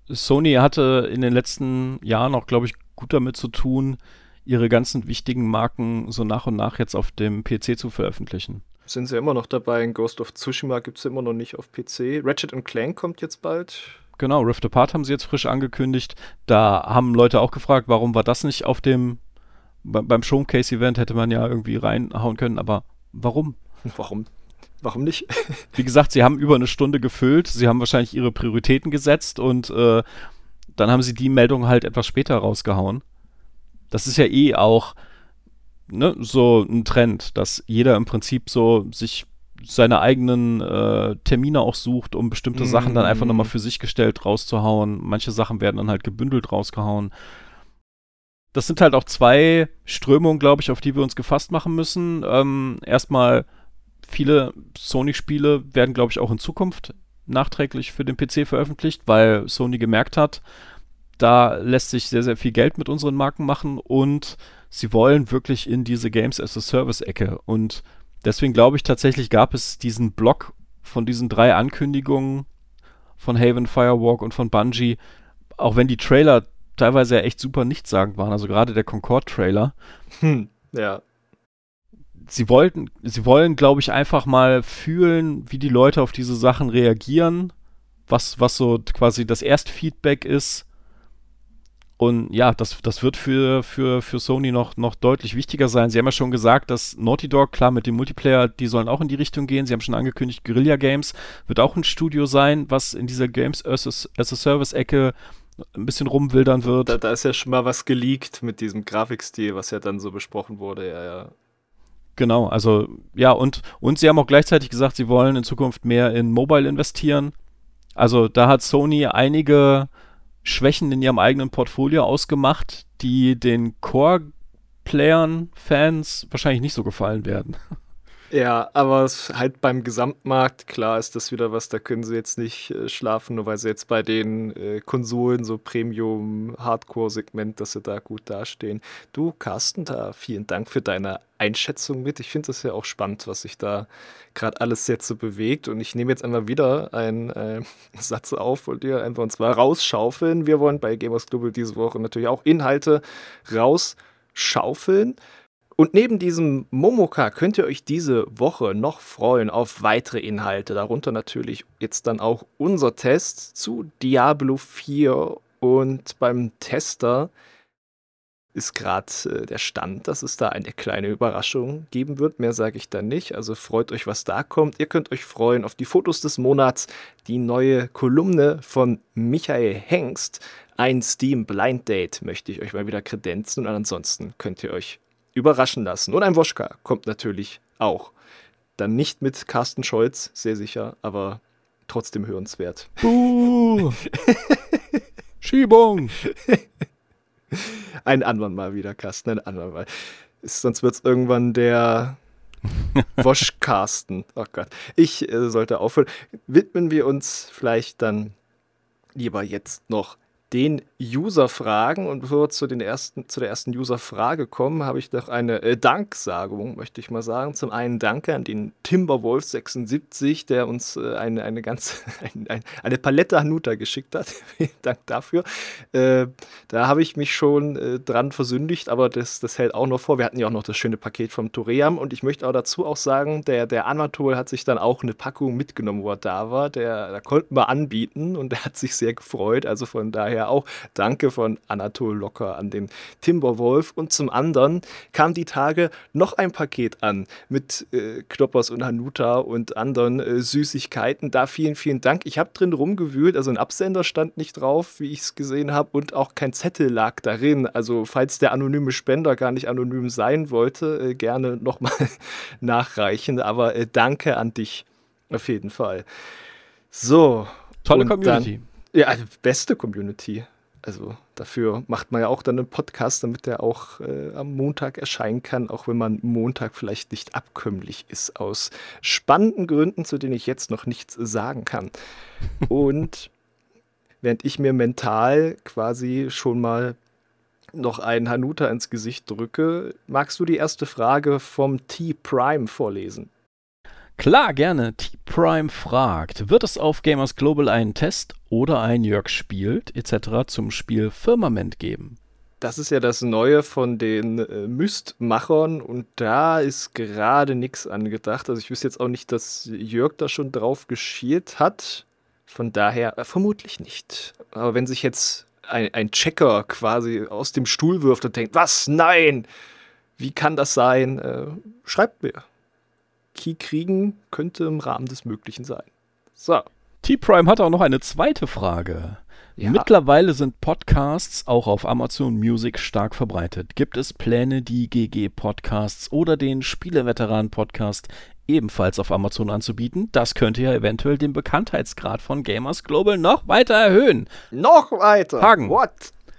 Sony hatte in den letzten Jahren auch, glaube ich, gut damit zu tun, ihre ganzen wichtigen Marken so nach und nach jetzt auf dem PC zu veröffentlichen. Sind sie immer noch dabei? In Ghost of Tsushima gibt es immer noch nicht auf PC. Ratchet Clank kommt jetzt bald. Genau, Rift Apart haben sie jetzt frisch angekündigt. Da haben Leute auch gefragt, warum war das nicht auf dem beim Showcase-Event hätte man ja irgendwie reinhauen können, aber warum? Warum? Warum nicht? Wie gesagt, sie haben über eine Stunde gefüllt, sie haben wahrscheinlich ihre Prioritäten gesetzt und äh, dann haben sie die Meldung halt etwas später rausgehauen. Das ist ja eh auch ne, so ein Trend, dass jeder im Prinzip so sich seine eigenen äh, Termine auch sucht, um bestimmte mm. Sachen dann einfach nochmal mhm. für sich gestellt rauszuhauen. Manche Sachen werden dann halt gebündelt rausgehauen. Das sind halt auch zwei Strömungen, glaube ich, auf die wir uns gefasst machen müssen. Ähm, erstmal, viele Sony-Spiele werden, glaube ich, auch in Zukunft nachträglich für den PC veröffentlicht, weil Sony gemerkt hat, da lässt sich sehr, sehr viel Geld mit unseren Marken machen und sie wollen wirklich in diese Games as a Service-Ecke. Und deswegen glaube ich tatsächlich gab es diesen Block von diesen drei Ankündigungen von Haven, Firewalk und von Bungie, auch wenn die Trailer teilweise ja echt super nichtssagend waren, also gerade der Concord-Trailer. Hm, ja. Sie wollten, sie wollen, glaube ich, einfach mal fühlen, wie die Leute auf diese Sachen reagieren, was, was so quasi das Erstfeedback ist und ja, das, das wird für, für, für Sony noch, noch deutlich wichtiger sein. Sie haben ja schon gesagt, dass Naughty Dog, klar, mit dem Multiplayer, die sollen auch in die Richtung gehen. Sie haben schon angekündigt, Guerilla Games wird auch ein Studio sein, was in dieser Games as a, Service-Ecke ein bisschen rumwildern wird. Da, da, ist ja schon mal was geleakt mit diesem Grafikstil, was ja dann so besprochen wurde, ja, ja. Genau, also ja, und, und sie haben auch gleichzeitig gesagt, sie wollen in Zukunft mehr in Mobile investieren. Also da hat Sony einige Schwächen in ihrem eigenen Portfolio ausgemacht, die den Core-Playern, Fans wahrscheinlich nicht so gefallen werden. Ja, aber halt beim Gesamtmarkt, klar ist das wieder was, da können sie jetzt nicht äh, schlafen, nur weil sie jetzt bei den äh, Konsolen, so Premium-Hardcore-Segment, dass sie da gut dastehen. Du, Carsten, da vielen Dank für deine Einschätzung mit. Ich finde das ja auch spannend, was sich da gerade alles jetzt so bewegt. Und ich nehme jetzt einmal wieder einen äh, Satz auf und dir einfach und zwar rausschaufeln. Wir wollen bei Gamers Global diese Woche natürlich auch Inhalte rausschaufeln. Und neben diesem Momoka könnt ihr euch diese Woche noch freuen auf weitere Inhalte. Darunter natürlich jetzt dann auch unser Test zu Diablo 4. Und beim Tester ist gerade äh, der Stand, dass es da eine kleine Überraschung geben wird. Mehr sage ich da nicht. Also freut euch, was da kommt. Ihr könnt euch freuen auf die Fotos des Monats, die neue Kolumne von Michael Hengst. Ein Steam Blind Date möchte ich euch mal wieder kredenzen. Und ansonsten könnt ihr euch überraschen lassen. Und ein Woschka kommt natürlich auch. Dann nicht mit Carsten Scholz, sehr sicher, aber trotzdem hörenswert. Buh! Schiebung! ein anderen Mal wieder, Carsten, ein anderen Mal. sonst wird es irgendwann der Woschcarsten. Oh Gott. Ich äh, sollte aufhören. Widmen wir uns vielleicht dann lieber jetzt noch den User-Fragen. Und bevor wir zu, den ersten, zu der ersten User-Frage kommen, habe ich noch eine äh, Danksagung, möchte ich mal sagen. Zum einen danke an den Timberwolf76, der uns äh, eine, eine ganz ein, ein, eine Palette Hanuta geschickt hat. Vielen Dank dafür. Äh, da habe ich mich schon äh, dran versündigt, aber das, das hält auch noch vor. Wir hatten ja auch noch das schöne Paket vom Toream und ich möchte auch dazu auch sagen, der, der Anatol hat sich dann auch eine Packung mitgenommen, wo er da war. Der, da konnten wir anbieten und er hat sich sehr gefreut. Also von daher auch Danke von Anatol Locker an den Timberwolf. Und zum anderen kam die Tage noch ein Paket an mit äh, Knoppers und Hanuta und anderen äh, Süßigkeiten. Da vielen, vielen Dank. Ich habe drin rumgewühlt, also ein Absender stand nicht drauf, wie ich es gesehen habe, und auch kein Zettel lag darin. Also falls der anonyme Spender gar nicht anonym sein wollte, äh, gerne nochmal nachreichen. Aber äh, danke an dich auf jeden Fall. So. Tolle Community. Dann, ja, also beste Community. Also dafür macht man ja auch dann einen Podcast, damit der auch äh, am Montag erscheinen kann, auch wenn man Montag vielleicht nicht abkömmlich ist, aus spannenden Gründen, zu denen ich jetzt noch nichts sagen kann. Und während ich mir mental quasi schon mal noch einen Hanuta ins Gesicht drücke, magst du die erste Frage vom T-Prime vorlesen? Klar, gerne. T-Prime fragt, wird es auf Gamers Global einen Test oder ein Jörg spielt etc. zum Spiel Firmament geben? Das ist ja das Neue von den äh, Myst-Machern und da ist gerade nichts angedacht. Also ich wüsste jetzt auch nicht, dass Jörg da schon drauf geschielt hat. Von daher äh, vermutlich nicht. Aber wenn sich jetzt ein, ein Checker quasi aus dem Stuhl wirft und denkt, was? Nein! Wie kann das sein? Äh, schreibt mir. Key kriegen könnte im Rahmen des Möglichen sein. So. T-Prime hat auch noch eine zweite Frage. Ja. Mittlerweile sind Podcasts auch auf Amazon Music stark verbreitet. Gibt es Pläne, die GG Podcasts oder den Spieleveteran Podcast ebenfalls auf Amazon anzubieten? Das könnte ja eventuell den Bekanntheitsgrad von Gamers Global noch weiter erhöhen. Noch weiter? Hagen. What?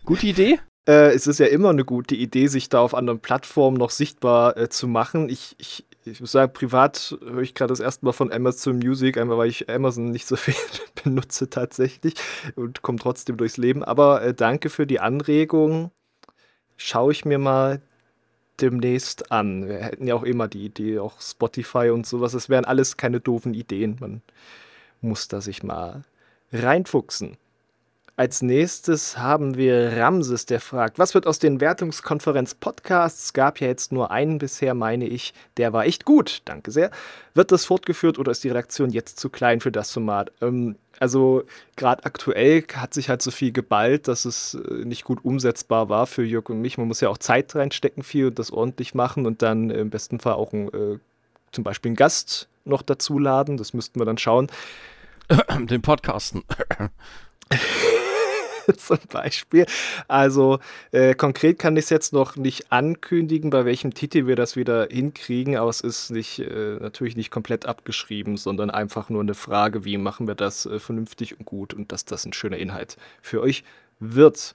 Gute Idee? Äh, es ist ja immer eine gute Idee, sich da auf anderen Plattformen noch sichtbar äh, zu machen. Ich, ich, ich muss sagen, privat höre ich gerade das erste Mal von Amazon Music, einmal weil ich Amazon nicht so viel benutze tatsächlich und komme trotzdem durchs Leben. Aber äh, danke für die Anregung. Schaue ich mir mal demnächst an. Wir hätten ja auch immer die Idee, auch Spotify und sowas. Das wären alles keine doofen Ideen. Man muss da sich mal reinfuchsen. Als nächstes haben wir Ramses, der fragt, was wird aus den Wertungskonferenz-Podcasts? Gab ja jetzt nur einen bisher, meine ich. Der war echt gut, danke sehr. Wird das fortgeführt oder ist die Redaktion jetzt zu klein für das Format? Ähm, also gerade aktuell hat sich halt so viel geballt, dass es äh, nicht gut umsetzbar war für Jörg und mich. Man muss ja auch Zeit reinstecken viel und das ordentlich machen und dann im besten Fall auch ein, äh, zum Beispiel einen Gast noch dazuladen. Das müssten wir dann schauen. Den Podcasten. zum Beispiel. Also äh, konkret kann ich es jetzt noch nicht ankündigen, bei welchem Titel wir das wieder hinkriegen, aber es ist nicht, äh, natürlich nicht komplett abgeschrieben, sondern einfach nur eine Frage, wie machen wir das äh, vernünftig und gut und dass das ein schöner Inhalt für euch wird.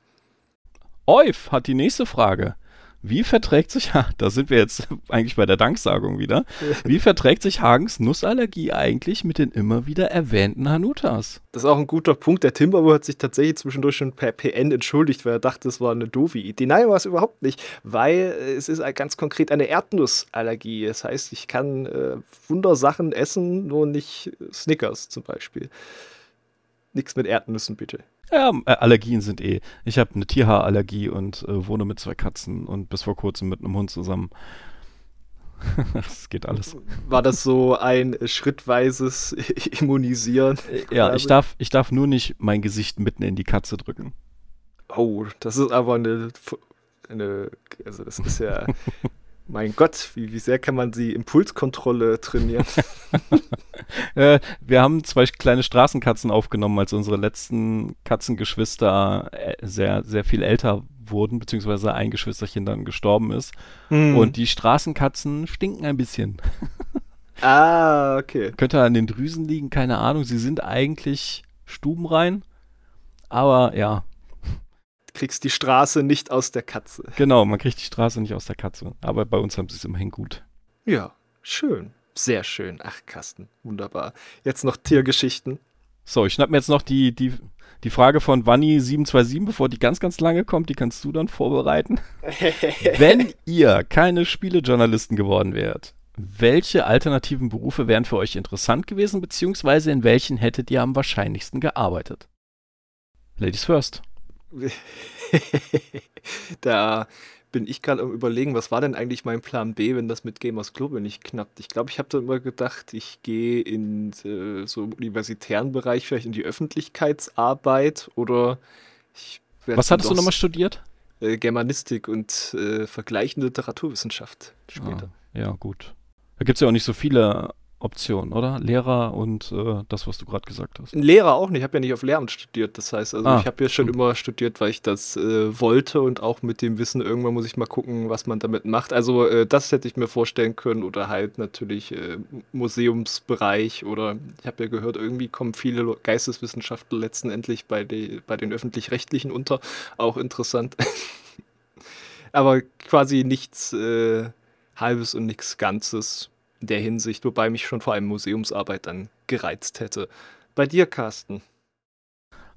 Euf hat die nächste Frage. Wie verträgt sich, da sind wir jetzt eigentlich bei der Danksagung wieder, wie verträgt sich Hagens Nussallergie eigentlich mit den immer wieder erwähnten Hanutas? Das ist auch ein guter Punkt. Der Timberwo hat sich tatsächlich zwischendurch schon per PN entschuldigt, weil er dachte, es war eine doofe Idee. Nein, war es überhaupt nicht, weil es ist ganz konkret eine Erdnussallergie. Das heißt, ich kann äh, Wundersachen essen, nur nicht Snickers zum Beispiel. Nichts mit Erdnüssen, bitte. Ja, äh, Allergien sind eh. Ich habe eine Tierhaarallergie und äh, wohne mit zwei Katzen und bis vor kurzem mit einem Hund zusammen. das geht alles. War das so ein schrittweises Immunisieren? Äh, ja, ich darf, ich darf nur nicht mein Gesicht mitten in die Katze drücken. Oh, das ist aber eine, eine also das ist ja Mein Gott, wie, wie sehr kann man sie Impulskontrolle trainieren? äh, wir haben zwei kleine Straßenkatzen aufgenommen, als unsere letzten Katzengeschwister äh, sehr, sehr viel älter wurden, beziehungsweise ein Geschwisterchen dann gestorben ist. Hm. Und die Straßenkatzen stinken ein bisschen. ah, okay. Könnte an den Drüsen liegen, keine Ahnung. Sie sind eigentlich stubenrein. Aber ja, kriegst die Straße nicht aus der Katze. Genau, man kriegt die Straße nicht aus der Katze. Aber bei uns haben sie es immerhin gut. Ja, schön. Sehr schön. Ach, Kasten. Wunderbar. Jetzt noch Tiergeschichten. So, ich schnapp mir jetzt noch die, die, die Frage von Wanni727, bevor die ganz, ganz lange kommt. Die kannst du dann vorbereiten. Wenn ihr keine Spielejournalisten geworden wärt, welche alternativen Berufe wären für euch interessant gewesen, beziehungsweise in welchen hättet ihr am wahrscheinlichsten gearbeitet? Ladies first. da bin ich gerade am überlegen, was war denn eigentlich mein Plan B, wenn das mit Gamers Global nicht knappt. Ich glaube, ich habe da immer gedacht, ich gehe in äh, so im universitären Bereich, vielleicht in die Öffentlichkeitsarbeit oder ich Was hattest du nochmal studiert? Äh, Germanistik und äh, vergleichende Literaturwissenschaft später. Ah, ja, gut. Da gibt es ja auch nicht so viele Option, oder? Lehrer und äh, das, was du gerade gesagt hast. Lehrer auch nicht. Ich habe ja nicht auf Lehramt studiert. Das heißt, also ah, ich habe ja schon immer studiert, weil ich das äh, wollte und auch mit dem Wissen, irgendwann muss ich mal gucken, was man damit macht. Also äh, das hätte ich mir vorstellen können oder halt natürlich äh, Museumsbereich oder ich habe ja gehört, irgendwie kommen viele Geisteswissenschaftler letztendlich bei, die, bei den öffentlich-rechtlichen unter. Auch interessant. Aber quasi nichts äh, Halbes und nichts Ganzes in der Hinsicht, wobei mich schon vor allem Museumsarbeit dann gereizt hätte. Bei dir, Carsten?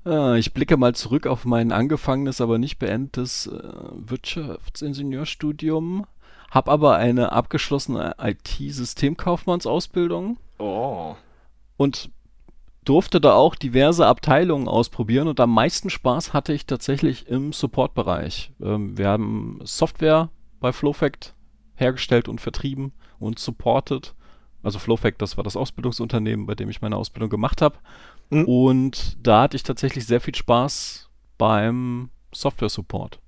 Ah, ich blicke mal zurück auf mein angefangenes, aber nicht beendetes äh, Wirtschaftsingenieurstudium, habe aber eine abgeschlossene IT-Systemkaufmannsausbildung. Oh. Und durfte da auch diverse Abteilungen ausprobieren und am meisten Spaß hatte ich tatsächlich im Support-Bereich. Ähm, wir haben Software bei Flowfact hergestellt und vertrieben und supported. Also Flowfact, das war das Ausbildungsunternehmen, bei dem ich meine Ausbildung gemacht habe. Mhm. Und da hatte ich tatsächlich sehr viel Spaß beim Software-Support.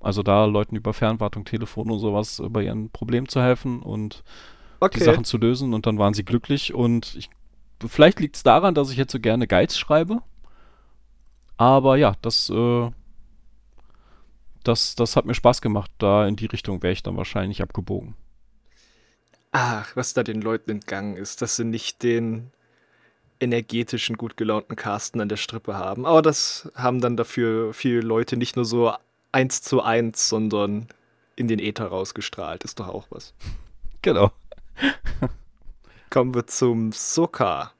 Also da Leuten über Fernwartung, Telefon und sowas bei ihren Problemen zu helfen und okay. die Sachen zu lösen und dann waren sie glücklich und ich, vielleicht liegt es daran, dass ich jetzt so gerne Guides schreibe. Aber ja, das, äh, das, das hat mir Spaß gemacht. Da in die Richtung wäre ich dann wahrscheinlich abgebogen. Ach, was da den Leuten entgangen ist, dass sie nicht den energetischen, gut gelaunten Carsten an der Strippe haben. Aber das haben dann dafür viele Leute nicht nur so eins zu eins, sondern in den Äther rausgestrahlt. Ist doch auch was. Genau. Kommen wir zum Soka.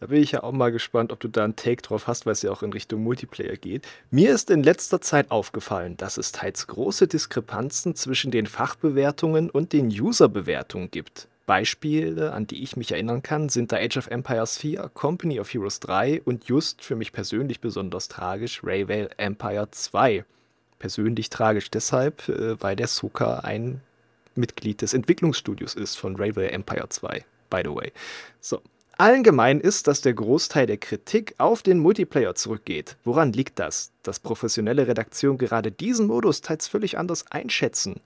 Da bin ich ja auch mal gespannt, ob du da einen Take drauf hast, weil es ja auch in Richtung Multiplayer geht. Mir ist in letzter Zeit aufgefallen, dass es teils große Diskrepanzen zwischen den Fachbewertungen und den Userbewertungen gibt. Beispiele, an die ich mich erinnern kann, sind da Age of Empires 4, Company of Heroes 3 und just für mich persönlich besonders tragisch Raywale Empire 2. Persönlich tragisch deshalb, äh, weil der Suka ein Mitglied des Entwicklungsstudios ist von Raywale Empire 2, by the way. So, allen gemein ist, dass der Großteil der Kritik auf den Multiplayer zurückgeht. Woran liegt das? Dass professionelle Redaktionen gerade diesen Modus teils völlig anders einschätzen.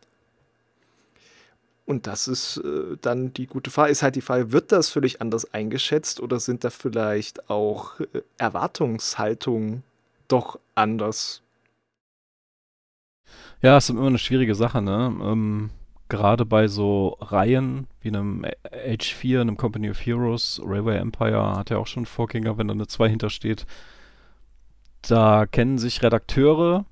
Und das ist äh, dann die gute Frage. Ist halt die Frage, wird das völlig anders eingeschätzt oder sind da vielleicht auch äh, Erwartungshaltungen doch anders? Ja, ist immer eine schwierige Sache, ne? Ähm, gerade bei so Reihen wie einem H4, einem Company of Heroes, Railway Empire hat ja auch schon Vorgänger, wenn da eine 2 hintersteht. Da kennen sich Redakteure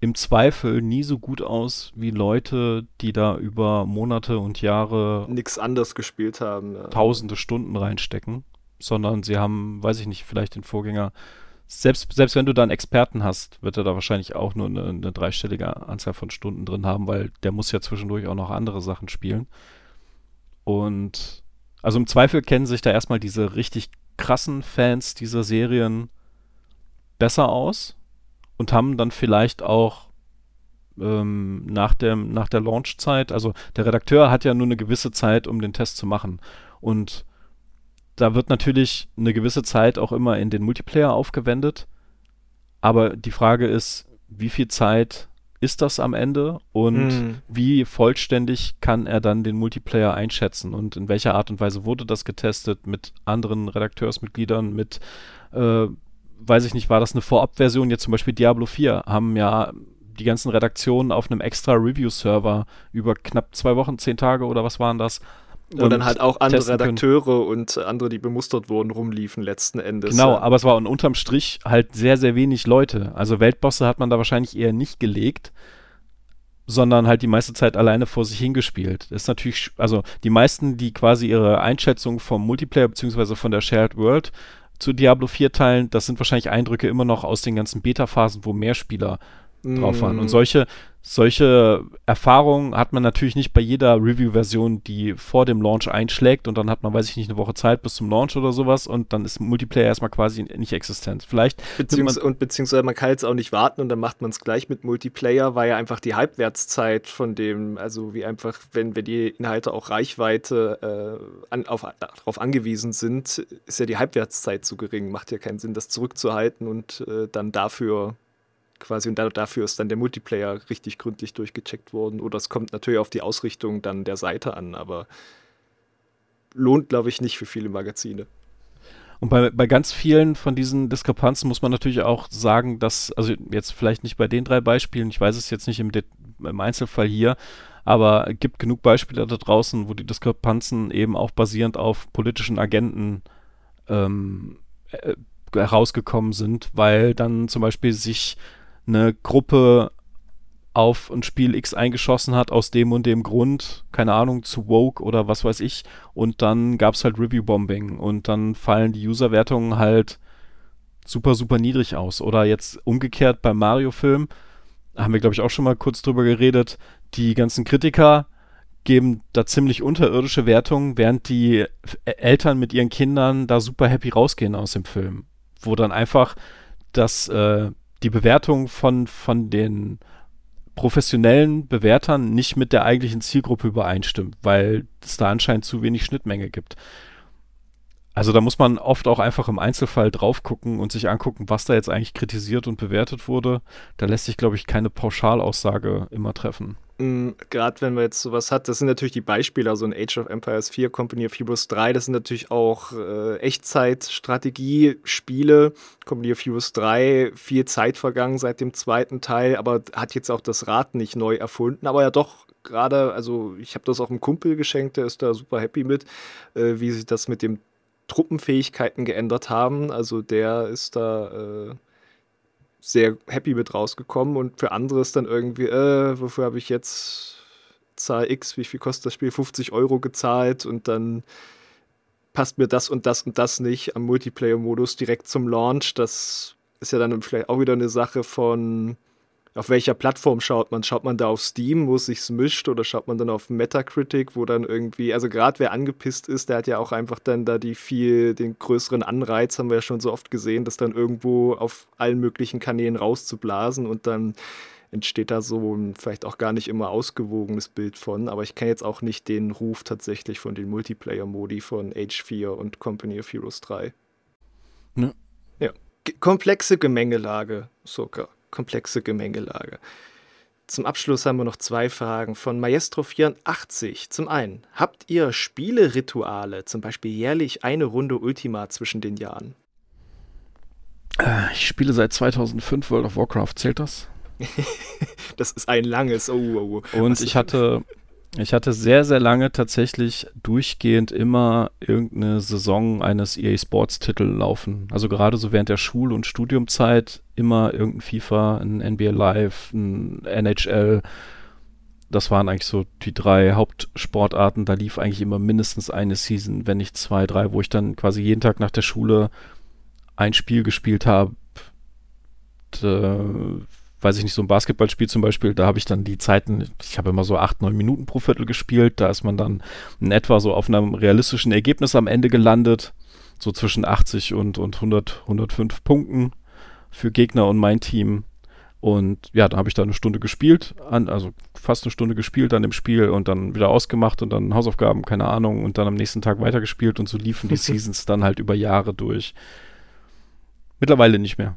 im Zweifel nie so gut aus wie Leute, die da über Monate und Jahre nichts anders gespielt haben. Ja. Tausende Stunden reinstecken, sondern sie haben, weiß ich nicht, vielleicht den Vorgänger. Selbst, selbst wenn du da einen Experten hast, wird er da wahrscheinlich auch nur eine, eine dreistellige Anzahl von Stunden drin haben, weil der muss ja zwischendurch auch noch andere Sachen spielen. Und also im Zweifel kennen sich da erstmal diese richtig krassen Fans dieser Serien besser aus und haben dann vielleicht auch ähm, nach, dem, nach der Launchzeit, also der Redakteur hat ja nur eine gewisse Zeit, um den Test zu machen. Und da wird natürlich eine gewisse Zeit auch immer in den Multiplayer aufgewendet. Aber die Frage ist, wie viel Zeit ist das am Ende und mm. wie vollständig kann er dann den Multiplayer einschätzen und in welcher Art und Weise wurde das getestet mit anderen Redakteursmitgliedern, mit äh, weiß ich nicht, war das eine Vorabversion, jetzt zum Beispiel Diablo 4, haben ja die ganzen Redaktionen auf einem extra Review-Server über knapp zwei Wochen, zehn Tage oder was waren das? Wo dann halt auch andere Redakteure können. und andere, die bemustert wurden, rumliefen letzten Endes. Genau, ja. aber es war unterm Strich halt sehr, sehr wenig Leute. Also Weltbosse hat man da wahrscheinlich eher nicht gelegt, sondern halt die meiste Zeit alleine vor sich hingespielt. Das ist natürlich, also die meisten, die quasi ihre Einschätzung vom Multiplayer bzw. von der Shared World zu Diablo 4 teilen, das sind wahrscheinlich Eindrücke immer noch aus den ganzen Beta-Phasen, wo mehr Spieler. Drauf waren. Und mm. solche, solche Erfahrungen hat man natürlich nicht bei jeder Review-Version, die vor dem Launch einschlägt und dann hat man, weiß ich nicht, eine Woche Zeit bis zum Launch oder sowas und dann ist Multiplayer erstmal quasi nicht existent. Vielleicht. Beziehungs und beziehungsweise man kann jetzt auch nicht warten und dann macht man es gleich mit Multiplayer, weil ja einfach die Halbwertszeit von dem, also wie einfach, wenn, wenn die Inhalte auch Reichweite äh, an, auf, darauf angewiesen sind, ist ja die Halbwertszeit zu gering. Macht ja keinen Sinn, das zurückzuhalten und äh, dann dafür quasi und dafür ist dann der Multiplayer richtig gründlich durchgecheckt worden. Oder es kommt natürlich auf die Ausrichtung dann der Seite an, aber lohnt, glaube ich, nicht für viele Magazine. Und bei, bei ganz vielen von diesen Diskrepanzen muss man natürlich auch sagen, dass, also jetzt vielleicht nicht bei den drei Beispielen, ich weiß es jetzt nicht im, im Einzelfall hier, aber es gibt genug Beispiele da draußen, wo die Diskrepanzen eben auch basierend auf politischen Agenten ähm, äh, herausgekommen sind, weil dann zum Beispiel sich eine Gruppe auf ein Spiel X eingeschossen hat aus dem und dem Grund, keine Ahnung, zu Woke oder was weiß ich. Und dann gab es halt Review-Bombing und dann fallen die User-Wertungen halt super, super niedrig aus. Oder jetzt umgekehrt beim Mario-Film, haben wir, glaube ich, auch schon mal kurz drüber geredet, die ganzen Kritiker geben da ziemlich unterirdische Wertungen, während die Eltern mit ihren Kindern da super happy rausgehen aus dem Film. Wo dann einfach das äh, die Bewertung von, von den professionellen Bewertern nicht mit der eigentlichen Zielgruppe übereinstimmt, weil es da anscheinend zu wenig Schnittmenge gibt. Also da muss man oft auch einfach im Einzelfall drauf gucken und sich angucken, was da jetzt eigentlich kritisiert und bewertet wurde. Da lässt sich, glaube ich, keine Pauschalaussage immer treffen. Gerade wenn man jetzt sowas hat, das sind natürlich die Beispiele, also in Age of Empires 4, Company of Heroes 3, das sind natürlich auch äh, Echtzeit-Strategie-Spiele. Company of Heroes 3, viel Zeit vergangen seit dem zweiten Teil, aber hat jetzt auch das Rad nicht neu erfunden, aber ja doch gerade, also ich habe das auch einem Kumpel geschenkt, der ist da super happy mit, äh, wie sich das mit dem Truppenfähigkeiten geändert haben. Also der ist da äh, sehr happy mit rausgekommen und für andere ist dann irgendwie, äh, wofür habe ich jetzt Zahl X, wie viel kostet das Spiel? 50 Euro gezahlt und dann passt mir das und das und das nicht am Multiplayer-Modus direkt zum Launch. Das ist ja dann vielleicht auch wieder eine Sache von auf welcher Plattform schaut man? Schaut man da auf Steam, wo es sich mischt, oder schaut man dann auf Metacritic, wo dann irgendwie, also gerade wer angepisst ist, der hat ja auch einfach dann da die viel, den größeren Anreiz, haben wir ja schon so oft gesehen, das dann irgendwo auf allen möglichen Kanälen rauszublasen und dann entsteht da so ein vielleicht auch gar nicht immer ausgewogenes Bild von, aber ich kenne jetzt auch nicht den Ruf tatsächlich von den Multiplayer-Modi von Age 4 und Company of Heroes 3. Ne? Ja. G komplexe Gemengelage, Soka komplexe Gemengelage. Zum Abschluss haben wir noch zwei Fragen von Maestro84. Zum einen, habt ihr Spielerituale, zum Beispiel jährlich eine Runde Ultima zwischen den Jahren? Äh, ich spiele seit 2005 World of Warcraft, zählt das? das ist ein langes. Oh, oh, oh. Und ich hatte Ich hatte sehr, sehr lange tatsächlich durchgehend immer irgendeine Saison eines EA Sports Titel laufen. Also gerade so während der Schul- und Studiumzeit immer irgendein FIFA, ein NBA Live, ein NHL. Das waren eigentlich so die drei Hauptsportarten. Da lief eigentlich immer mindestens eine Season, wenn nicht zwei, drei, wo ich dann quasi jeden Tag nach der Schule ein Spiel gespielt habe weiß ich nicht, so ein Basketballspiel zum Beispiel, da habe ich dann die Zeiten, ich habe immer so acht, neun Minuten pro Viertel gespielt, da ist man dann in etwa so auf einem realistischen Ergebnis am Ende gelandet, so zwischen 80 und, und 100, 105 Punkten für Gegner und mein Team. Und ja, da habe ich dann eine Stunde gespielt, an, also fast eine Stunde gespielt an dem Spiel und dann wieder ausgemacht und dann Hausaufgaben, keine Ahnung, und dann am nächsten Tag weitergespielt und so liefen die Seasons dann halt über Jahre durch. Mittlerweile nicht mehr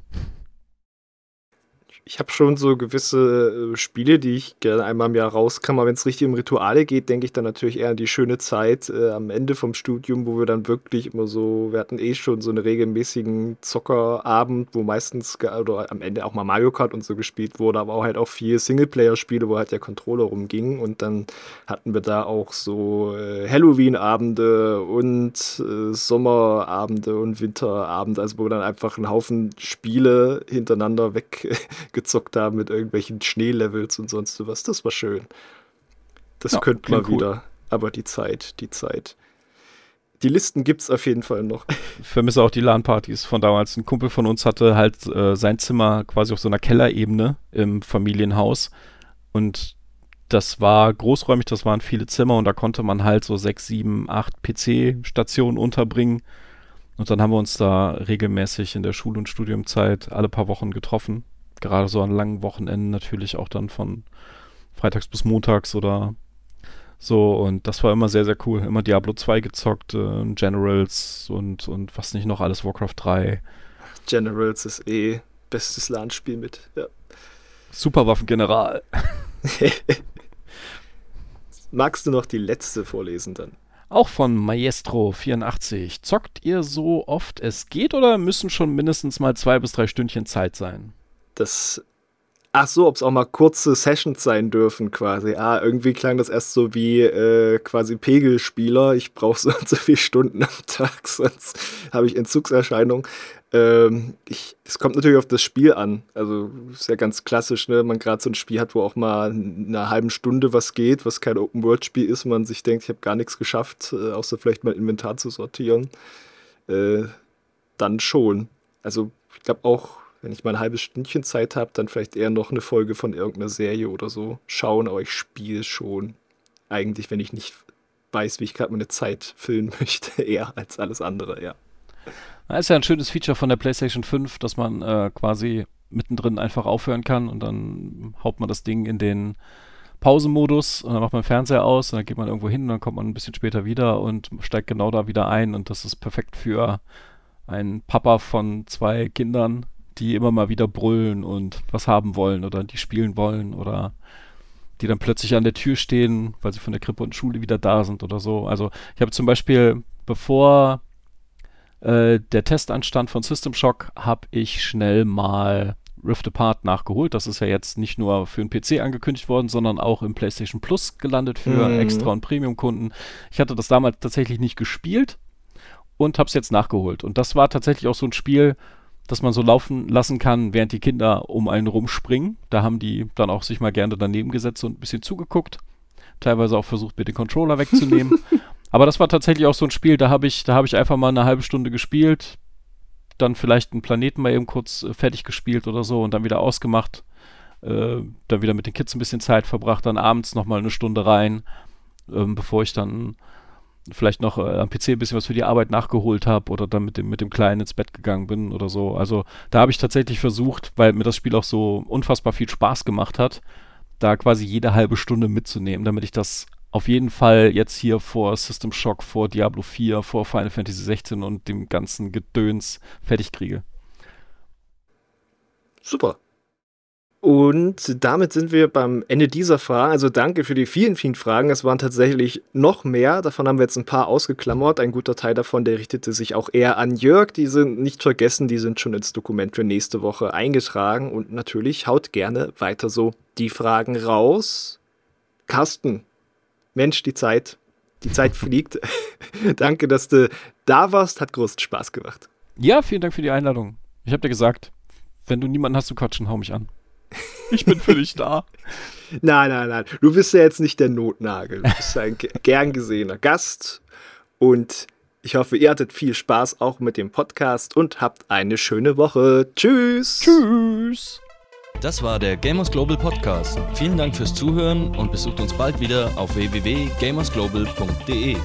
ich habe schon so gewisse äh, Spiele, die ich gerne einmal im Jahr rauskam, aber wenn es richtig um Rituale geht, denke ich dann natürlich eher an die schöne Zeit äh, am Ende vom Studium, wo wir dann wirklich immer so, wir hatten eh schon so einen regelmäßigen Zockerabend, wo meistens oder am Ende auch mal Mario Kart und so gespielt wurde, aber auch halt auch viel Singleplayer-Spiele, wo halt der Controller rumging. Und dann hatten wir da auch so äh, Halloween-Abende und äh, Sommerabende und Winterabende, also wo wir dann einfach einen Haufen Spiele hintereinander weg gezockt haben mit irgendwelchen Schneelevels und sonst was. Das war schön. Das ja, könnte mal cool. wieder. Aber die Zeit, die Zeit. Die Listen gibt es auf jeden Fall noch. Ich vermisse auch die LAN-Partys von damals. Ein Kumpel von uns hatte halt äh, sein Zimmer quasi auf so einer Kellerebene im Familienhaus. Und das war großräumig, das waren viele Zimmer und da konnte man halt so sechs, sieben, acht PC-Stationen unterbringen. Und dann haben wir uns da regelmäßig in der Schul- und Studiumzeit alle paar Wochen getroffen gerade so an langen Wochenenden natürlich auch dann von freitags bis montags oder so. Und das war immer sehr, sehr cool. Immer Diablo 2 gezockt, äh, Generals und, und was nicht noch alles, Warcraft 3. Generals ist eh bestes LAN-Spiel mit, ja. Superwaffengeneral. Magst du noch die letzte vorlesen dann? Auch von Maestro84. Zockt ihr so oft es geht oder müssen schon mindestens mal zwei bis drei Stündchen Zeit sein? Das. Ach so, ob es auch mal kurze Sessions sein dürfen, quasi. Ah, irgendwie klang das erst so wie äh, quasi Pegelspieler. Ich brauche so und so viele Stunden am Tag, sonst habe ich Entzugserscheinungen. Ähm, es kommt natürlich auf das Spiel an. Also ist ja ganz klassisch, ne? Man gerade so ein Spiel hat, wo auch mal in einer halben Stunde was geht, was kein Open-World-Spiel ist, man sich denkt, ich habe gar nichts geschafft, äh, außer vielleicht mal Inventar zu sortieren. Äh, dann schon. Also ich glaube auch wenn ich mal ein halbes Stündchen Zeit habe, dann vielleicht eher noch eine Folge von irgendeiner Serie oder so schauen, aber ich spiele schon eigentlich, wenn ich nicht weiß, wie ich gerade meine Zeit füllen möchte, eher als alles andere, ja. Das ist ja ein schönes Feature von der PlayStation 5, dass man äh, quasi mittendrin einfach aufhören kann und dann haut man das Ding in den Pausenmodus und dann macht man den Fernseher aus und dann geht man irgendwo hin und dann kommt man ein bisschen später wieder und steigt genau da wieder ein und das ist perfekt für einen Papa von zwei Kindern, die immer mal wieder brüllen und was haben wollen oder die spielen wollen oder die dann plötzlich an der Tür stehen, weil sie von der Krippe und Schule wieder da sind oder so. Also ich habe zum Beispiel, bevor äh, der Test anstand von System Shock, habe ich schnell mal Rift Apart nachgeholt. Das ist ja jetzt nicht nur für den PC angekündigt worden, sondern auch im PlayStation Plus gelandet für mhm. Extra- und Premium-Kunden. Ich hatte das damals tatsächlich nicht gespielt und habe es jetzt nachgeholt. Und das war tatsächlich auch so ein Spiel, dass man so laufen lassen kann, während die Kinder um einen rumspringen. Da haben die dann auch sich mal gerne daneben gesetzt und ein bisschen zugeguckt. Teilweise auch versucht, mir den Controller wegzunehmen. Aber das war tatsächlich auch so ein Spiel, da habe ich, da habe ich einfach mal eine halbe Stunde gespielt, dann vielleicht einen Planeten mal eben kurz äh, fertig gespielt oder so und dann wieder ausgemacht. Äh, dann wieder mit den Kids ein bisschen Zeit verbracht, dann abends nochmal eine Stunde rein, ähm, bevor ich dann vielleicht noch äh, am PC ein bisschen was für die Arbeit nachgeholt habe oder dann mit dem, mit dem Kleinen ins Bett gegangen bin oder so. Also da habe ich tatsächlich versucht, weil mir das Spiel auch so unfassbar viel Spaß gemacht hat, da quasi jede halbe Stunde mitzunehmen, damit ich das auf jeden Fall jetzt hier vor System Shock, vor Diablo 4, vor Final Fantasy 16 und dem ganzen Gedöns fertig kriege. Super. Und damit sind wir beim Ende dieser Fragen. Also danke für die vielen, vielen Fragen. Es waren tatsächlich noch mehr. Davon haben wir jetzt ein paar ausgeklammert. Ein guter Teil davon, der richtete sich auch eher an Jörg. Die sind nicht vergessen, die sind schon ins Dokument für nächste Woche eingetragen. Und natürlich haut gerne weiter so die Fragen raus. Carsten, Mensch, die Zeit, die Zeit fliegt. Danke, dass du da warst. Hat großen Spaß gemacht. Ja, vielen Dank für die Einladung. Ich habe dir gesagt, wenn du niemanden hast zu quatschen, hau mich an. Ich bin für dich da. Nein, nein, nein. Du bist ja jetzt nicht der Notnagel. Du bist ein gern gesehener Gast. Und ich hoffe, ihr hattet viel Spaß auch mit dem Podcast und habt eine schöne Woche. Tschüss. Tschüss. Das war der Gamers Global Podcast. Vielen Dank fürs Zuhören und besucht uns bald wieder auf www.gamersglobal.de.